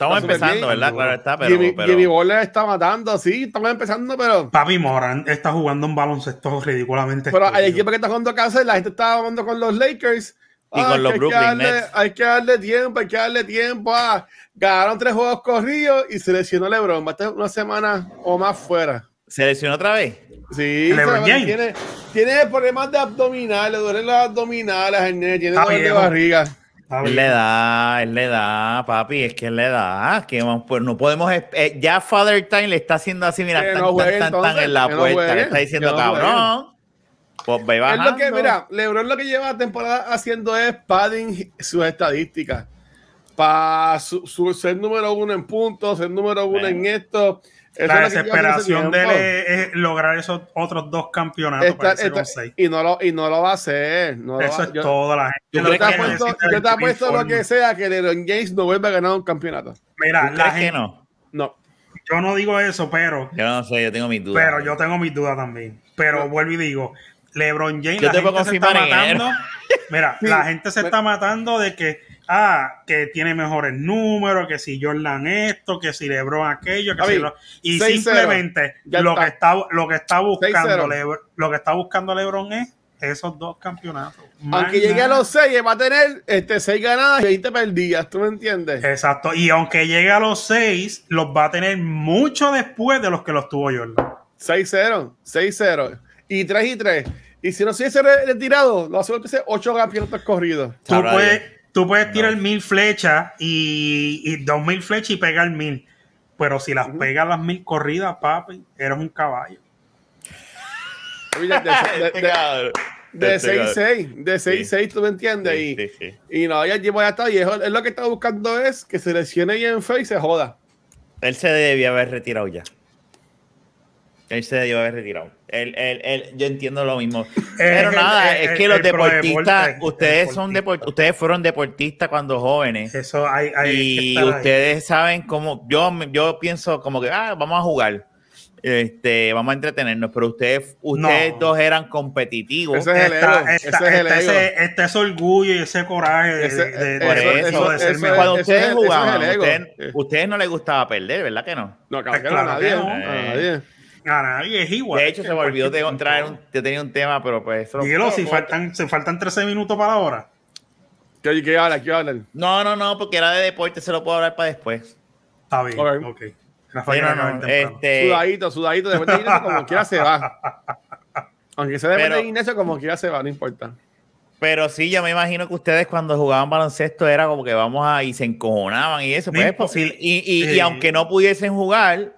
Estamos está empezando, bien. ¿verdad? Claro está, pero, Jimmy, pero- Jimmy Butler está matando, sí, estamos empezando, pero, Papi Moran está jugando un baloncesto ridículamente. pero hay estúpido. equipos que están jugando casa la gente está jugando con los Lakers. Y Ah, con que los hay que Brooklyn darle- Nets. Hay que darle tiempo, hay que darle tiempo. Ah, ganaron tres juegos corridos y se lesionó LeBron. Va a estar una semana o más fuera. ¿Se lesionó otra vez? Sí, LeBron James. tiene, tiene problemas de abdominales, le duelen las abdominales, el nene, tiene Está dolor de barriga. Es bien. la edad, es la edad, papi, es que es la edad. Que pues no podemos. eh, ya Father Time le está haciendo así, mira, tan, no tan, juegue, tan, en la no puerta. le está diciendo, no cabrón. Pues ve Es bajando. lo que, mira, LeBron lo que lleva la temporada haciendo es padding sus estadísticas. Para su, su- ser número uno en puntos, ser número uno en esto. Eso La desesperación de él es, es lograr esos otros dos campeonatos. Esta- para esta- con seis. y, no lo, y no lo va a hacer. No Eso va- es yo, todo la gente. ¿Tú lo yo crees te no? apuesto, yo te apuesto lo que sea que LeBron James no vuelva a ganar un campeonato. Mira, ¿Tú la crees que gente, no? No. yo no digo eso, pero, Yo no sé, yo tengo mis dudas. pero yo tengo mis dudas también. Pero vuelvo y digo, LeBron James, Yo la gente se está matando. Mira, Sí. la gente se está matando de que, ah, que tiene mejores números, que si Jordan esto, que si LeBron aquello, que si lo- y 6-0. simplemente lo está. que está lo que está buscando 6-0. Lebron, lo que está buscando LeBron es esos dos campeonatos. Aunque llegue a los 6, va a tener este, 6 ganadas y 20 perdidas. ¿Tú me entiendes? Exacto. Y aunque llegue a los seis, los va a tener mucho después de los que los tuvo Jordan. 6-0, 6-0. Y 3 y 3. Y si no se hubiese re- retirado, lo hace 8 campeonatos corridos. Tú puedes, tú puedes tirar mil flechas y, y dos mil flechas y pegar mil. Pero si las pegas las mil corridas, papi, eres un caballo. De, de, Este de, cabrón. de Este cabrón. 6-6, de 6-6, ¿tú me entiendes? Sí, y, sí, sí. y no, ya llevo ya está. Y es, es lo que está buscando es que se lesione bien feo y se joda. Él se debía haber retirado ya. Él se debió haber retirado. Él, él, él- yo entiendo lo mismo. Pero el- nada, el- es que el- los deportistas, deporte, ustedes son deport- ustedes fueron deportistas cuando jóvenes. Eso hay, hay que y ahí. ustedes saben cómo, yo, yo pienso como que, ah, vamos a jugar. Este, vamos a entretenernos, pero ustedes, ustedes No. dos eran competitivos. Ese es el ego. Está, ese es el ego. ese, está ese orgullo y ese coraje de, Ese- de- de- Por de- eso, eso de ser eso mejor. Cuando ustedes es- es jugaban, ustedes, ustedes no les gustaba perder, ¿verdad que no? No, claro que no, Claro a nadie. no. a nadie. A nadie es igual. De hecho, se me olvidó de traer un, yo tenía un tema, pero pues eso lo- Dígelo, si faltan, se faltan 13 minutos para la hora. ¿Qué, qué habla? ¿Qué habla? No, no, no, porque era de deporte, se lo puedo hablar para después. Está bien. Ok. Rafael, Sí, no, no, este, Sudadito, sudadito. Después de Ignacio, como quiera se va. Aunque se debe Pero- de Ignacio, como quiera se va, no importa. pero sí, yo me imagino que ustedes cuando jugaban baloncesto era como que vamos a y se encojonaban y eso, pues es posible. Y, y, aunque no pudiesen jugar,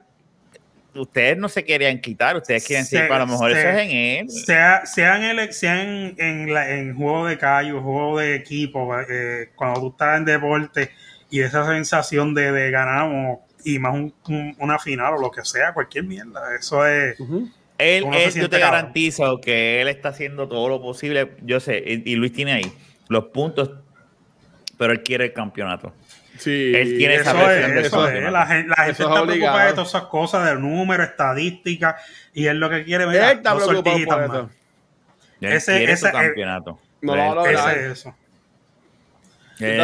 ustedes no se querían quitar, ustedes quieren decir, Se- para lo mejor se- eso es en él. sea, sean, ele- sean en, la- en juego de callo, juego de equipo, eh, cuando tú estás en deporte y esa sensación de, de ganamos y más un- un- una final o lo que sea, cualquier mierda, eso es... Él, él, yo te cabrón. garantizo que él está haciendo todo lo posible. Yo sé, y, y Luis tiene ahí los puntos, pero él quiere el campeonato. Sí. Él tiene esa Eso presión es, del eso es. La gente, la gente Eso es está preocupada de todas esas cosas, de números, estadísticas, y es lo que quiere ver. Él está preocupado por eso. Él Ese- ese- su campeonato. No lo lograr. Ese es eso.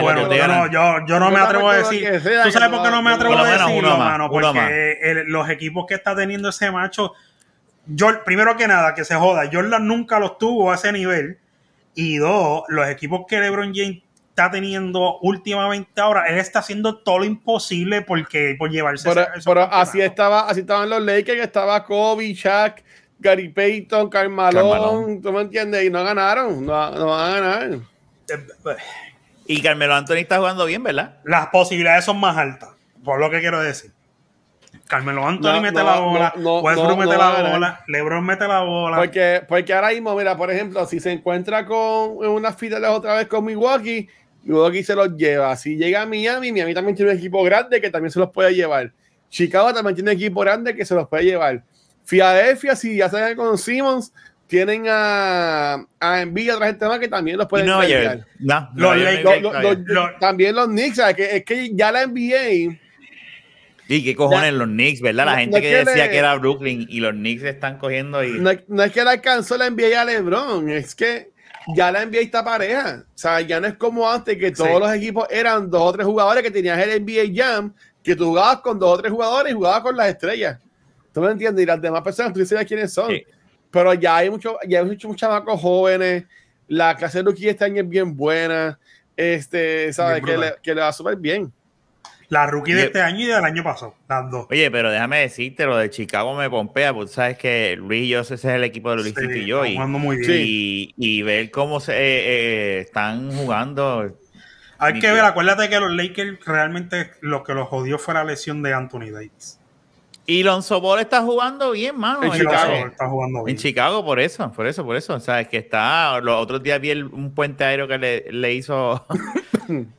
Bueno, yo no, yo, yo no me atrevo a decir. sea ¿Tú sabes no por qué no me atrevo a decirlo, mano? Porque el- los equipos que está teniendo ese macho, yo, primero que nada, que se joda, Jordan nunca los tuvo a ese nivel. Y dos, los equipos que LeBron James está teniendo últimamente ahora, él está haciendo todo lo imposible porque, por llevarse Pero, ese- pero así estaba, así estaban los Lakers, estaba Kobe, Shaq, Gary Payton, Carmelo, Carmelo. ¿tú me entiendes? Y no ganaron, no, no van a ganar. Y Carmelo Anthony está jugando bien, ¿verdad? Las posibilidades son más altas, por lo que quiero decir. Carmelo Anthony No, mete no, la bola, no, no, Westbrook no, mete no, la no, no. bola, LeBron mete la bola. Porque, porque ahora mismo, mira, por ejemplo, si se encuentra con en unas finales otra vez con Milwaukee, Milwaukee se los lleva. Si llega a Miami, Miami también tiene un equipo grande que también se los puede llevar. Chicago también tiene un equipo grande que se los puede llevar. Filadelfia, si ya se con Simmons, tienen a, a Embiid y otra gente más que también los pueden Nueva llevar. No, Los no también los Knicks, ¿sabes? Que, es que ya la NBA Y qué cojones los Knicks, ¿verdad? La No- gente no que que decía le- que era Brooklyn y los Knicks están cogiendo y. no, es- no es que le alcanzó la NBA a LeBron, es que ya la NBA está pareja. O sea, ya no es como antes que todos Sí. los equipos eran dos o tres jugadores que tenías el NBA Jam, que tú jugabas con dos o tres jugadores y jugabas con las estrellas. ¿Tú me entiendes? Y las demás personas, tú sabes quiénes son. Sí. Pero ya hay muchos ya hay muchos chamacos jóvenes. La clase de rookie este año es bien buena. Este, ¿sabes? Bien Que le, que le va súper bien. La rookie de este año y del año pasado, las dos. Oye, pero déjame decirte, lo de Chicago me pompea, porque sabes que Luis y yo, ese es el equipo de Sí, y yo. están Y, jugando muy bien. y, y ver cómo se eh, eh, están jugando. Hay que ver, idea. acuérdate que los Lakers realmente lo que los jodió fue la lesión de Anthony Davis. Y Lonzo Ball está jugando bien, mano. En Chicago. Está jugando En bien. Chicago, por eso, por eso, por eso. O sea, es que está. Los otros días vi el- un puente aéreo que le, le hizo.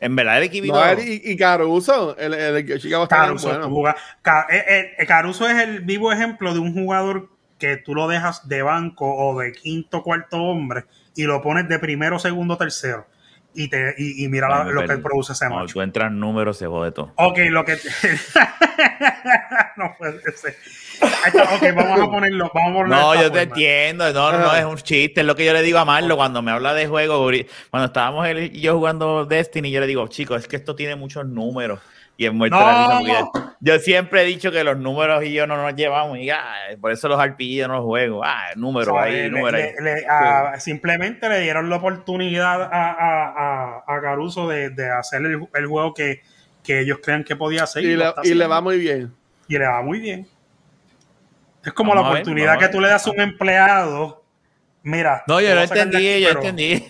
en verdad, el equipo. No, y, y Caruso, el, el, el Chicago está bien Caruso, bueno. tú jugas- Ca- eh, eh, Caruso es el vivo ejemplo de un jugador que tú lo dejas de banco o de quinto cuarto hombre y lo pones de primero, segundo, tercero. Y, te, y, y mira la- lo que produce ese macho. tú entras en números, se jode todo. Ok, lo que. no puede ser. Ok, vamos a ponerlo. Vamos a ponerlo No, yo te entiendo. No, no, no, es un chiste. Es lo que yo le digo a Marlo cuando me habla de juego. Cuando estábamos él y yo jugando Destiny, yo le digo, chicos, es que esto tiene muchos números. Y es muerto No. la risa porque Yo siempre he dicho que los números y yo no nos llevamos. Y ah, por eso los RPG yo no los juego. Ah, números O sea, ahí, le- números ahí. le- le- a- Simplemente le dieron la oportunidad a, a, a, a Caruso de, de hacer el, el juego que, que ellos crean que podía hacer. Y, le, y va muy bien. Y le va muy bien. Es como Vamos la ver, oportunidad que tú le das a un empleado. Mira. No, yo lo voy a sacar de entendí, aquí, yo pero- entendí.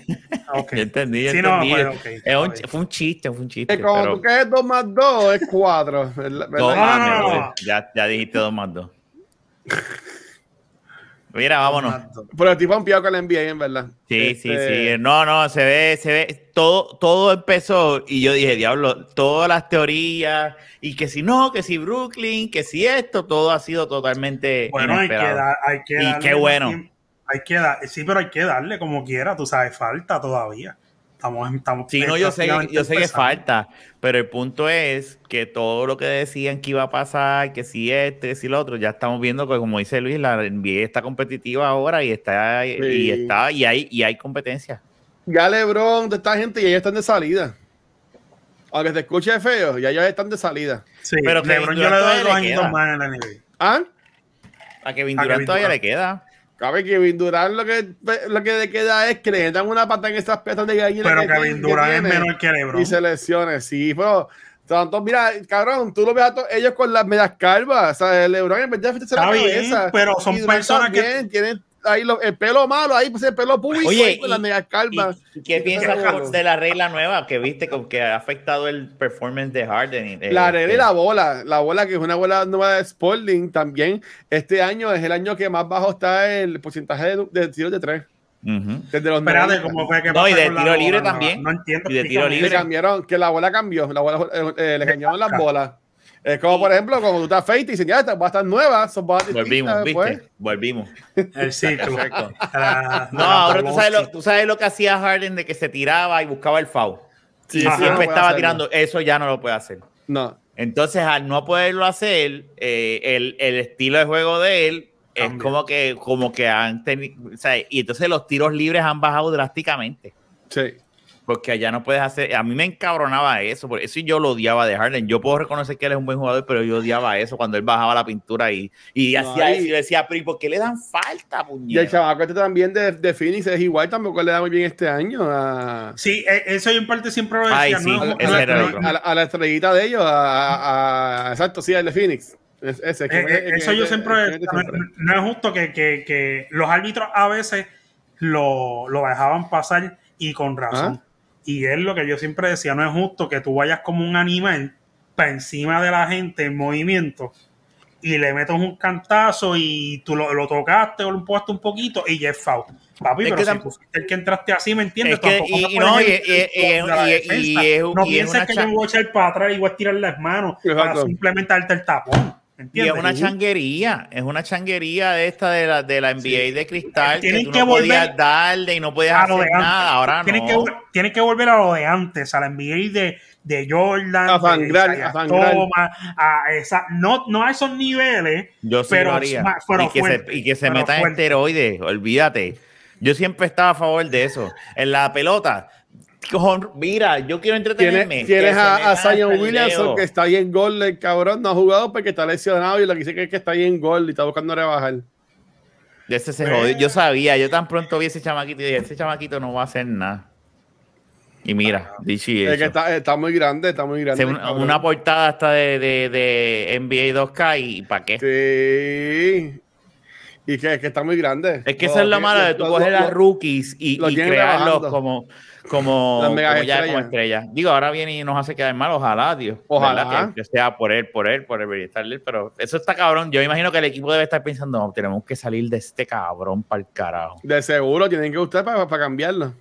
Ok. Yo entendí, yo Sí, no, entendí. pues, un- bien. fue un chiste, fue un chiste. Que cuando pero- tú quedes 2 más 2 es 4. No, No, no, mames, no, no. brother. Ya, ya dijiste dos más dos. Mira, vámonos. Pero el tipo ha ampliado con la NBA, en verdad. Sí, sí, Este, sí. No, no, se ve, se ve. Todo, todo empezó y yo dije, diablo, todas las teorías y que si no, que si Brooklyn, que si esto, todo ha sido totalmente Bueno, hay que, inesperado. dar, hay que Y qué bueno. tiempo. Hay que dar, sí, pero hay que darle como quiera, tú sabes, falta todavía. Estamos, estamos Sí, no, yo sé, yo sé que falta, pero el punto es que todo lo que decían que iba a pasar, que si este, que si lo otro, ya estamos viendo que como dice Luis, la NBA está competitiva ahora y está y está y hay y hay competencia. Ya LeBron, de esta gente, ya ellos están de salida. Aunque te escuche feo, ya ellos están de salida. Sí, Pero LeBron yo le doy dos queda. más en la NBA. ¿Ah? A Kevin A Durant todavía Durant. le queda. Cabe que Kevin Durant lo que, lo que le queda es que le dan una pata en esas petas de gallina. Pero que Kevin Durant es menor que LeBron. Y se lesione, sí, pero. Tanto, mira, cabrón, tú lo ves a todos ellos con las medias calvas. O sea, el LeBron en vez de afeitarse la bien, cabeza. pero son personas que- tienen ahí lo- el pelo malo, ahí pues el pelo público Oye, y- las medias calvas. ¿Y qué piensas de la regla nueva que viste con que ha afectado el performance de Harden? de- La regla y de- la bola, la bola que es una bola nueva de Sporting también. Este año es el año que más bajo está el porcentaje de, de tiros de tres. Ujú. Desde los Espérate, 90. ¿cómo fue que No, y de la tiro bola libre también. No entiendo. Y de tiro libre. Le cambiaron, que la bola cambió, la bola, eh, eh, le cambiaron las bolas. Es como, por ejemplo, cuando tú te afeitas y dices, ya, va a estar nueva, son Volvimos, distintas ¿viste? Volvimos. El ciclo. Perfecto. La- No, ahora tú sabes, lo, tú sabes lo que hacía Harden de que se tiraba y buscaba el foul. Sí, y Ajá. siempre no estaba tirando. Eso ya no lo puede hacer. No. Entonces, al no poderlo hacer, eh, el, el estilo de juego de él es como que, como que han tenido. O sea, y entonces los tiros libres han bajado drásticamente. Sí. Porque allá no puedes hacer. A mí me encabronaba eso. Por eso yo lo odiaba de Harden. Yo puedo reconocer que él es un buen jugador, pero yo odiaba eso cuando él bajaba la pintura y, y No, hacía y- eso. Y yo decía, pero ¿y por qué le dan falta, Y el chavaco este también de, de Phoenix es igual, tampoco le da muy bien este año a, Sí, e- eso yo en parte siempre lo Ay, decía. sí, no, es- no es- otro. a la, a la estrellita de ellos, a, a- a- exacto, sí, el de Phoenix. Es- ese, que- Eh, que- eso que- yo que- siempre, que- que- no, siempre. no es justo que, que- que los árbitros a veces lo, lo dejaban pasar y con razón. Y es lo que yo siempre decía, no es justo que tú vayas como un animal para encima de la gente en movimiento y le metas un cantazo y tú lo, lo tocaste o lo empujaste un poquito y ya es foul. Papi, Es pero que si tú fuiste el que entraste así, ¿me entiendes? Es que- y- no, y- ir y- y- contra la y- defensa. y es- no y es pienses una que yo me voy a echar para atrás y voy a tirar las manos para simplemente darte el tapón. ¿Me Y es una changuería, es una changuería de esta de la, de la NBA de cristal que Tienen tú que no podías volver darle y no podías a lo hacer de antes. nada. Ahora tienen, no. que, tienen que volver a lo de antes, a la NBA de, de Jordan, A sangrar, de a sangrar. Thomas, a esa, no, no a esos niveles, Yo sí pero lo haría. ma- pero y, que fuerte, se, y que se metan esteroides, olvídate. Yo siempre estaba a favor de eso. En la pelota, mira, yo quiero entretenerme. Tienes, a, a Zion Williamson que está ahí en gol, el cabrón no ha jugado porque está lesionado y lo que dice que es que está ahí en gol y está buscando rebajar. Ese se jodió. Yo sabía, yo tan pronto vi ese chamaquito y dije, ese chamaquito no va a hacer nada. Y mira, dicho y Es que está, está muy grande, está muy grande. Una, portada hasta de, de, de NBA 2K y ¿para qué? Sí. Y que, que está muy grande. Es que eso es lo malo de tú coger a rookies y, y crearlos rebajando. como, como, como ya como estrellas. Digo, ahora viene y nos hace quedar mal, ojalá, Dios. Ojalá. Que, que sea por él, por él, por el pero eso está cabrón. Yo imagino que el equipo debe estar pensando, no, tenemos que salir de este cabrón para el carajo. De seguro tienen que usted para, para cambiarlo.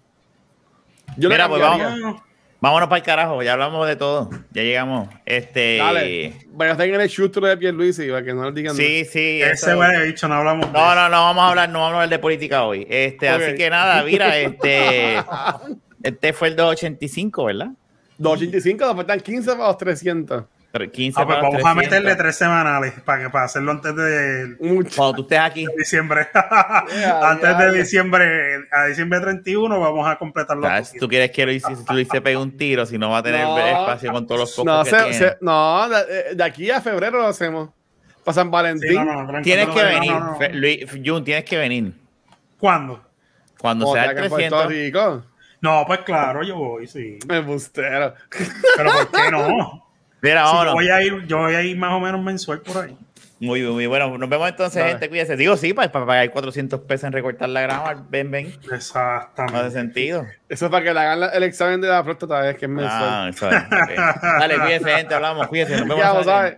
Yo Mira, pues vamos. Vámonos para el carajo, ya hablamos de todo. Ya llegamos. Este. Dale. Vaya, tengan el chustro de Pierluisi para que no le digan Sí, sí. ese eso- huele bicho, no hablamos de No, eso. no, no vamos a hablar, no vamos a hablar de política hoy. Este, así que nada, mira, este, este fue el 285, ¿verdad? 285, nos faltan 15 para los 300. Pero 15 Ah, pues para vamos a 300. meterle tres semanales para, que, para hacerlo antes de. Cuando tú estés aquí, diciembre. Ya, antes ya, de ya. diciembre, a diciembre 31 vamos a completarlo. ¿sabes? tú quieres que Luis, si Luis se pegue un tiro, si no va a tener No. espacio con todos los pocos No, que se- tiene. se- no de, de aquí a febrero lo hacemos. Para San Valentín. Sí, no, no, tranquilo, Tienes que no, venir, no, no. Fe- Luis, Jun, tienes que venir. ¿Cuándo? Cuando Como sea sea el acá en Puerto 300. Rico. No, pues claro, yo voy, sí. Me bustero. Pero ¿por qué no? Mira, Si yo vámonos. voy a ir, yo voy a ir más o menos mensual por ahí. Muy bien, muy bueno. Nos vemos entonces, gente. Cuídese. Digo, sí, para, para pagar 400 pesos en recortar la grama. Ven, ven. No hace Exactamente. sentido. Eso es para que le hagan la- el examen de la próstata, es que es mensual. Ah, eso es. Dale, cuídese, gente. Hablamos. Cuídese. Nos vemos. Ya,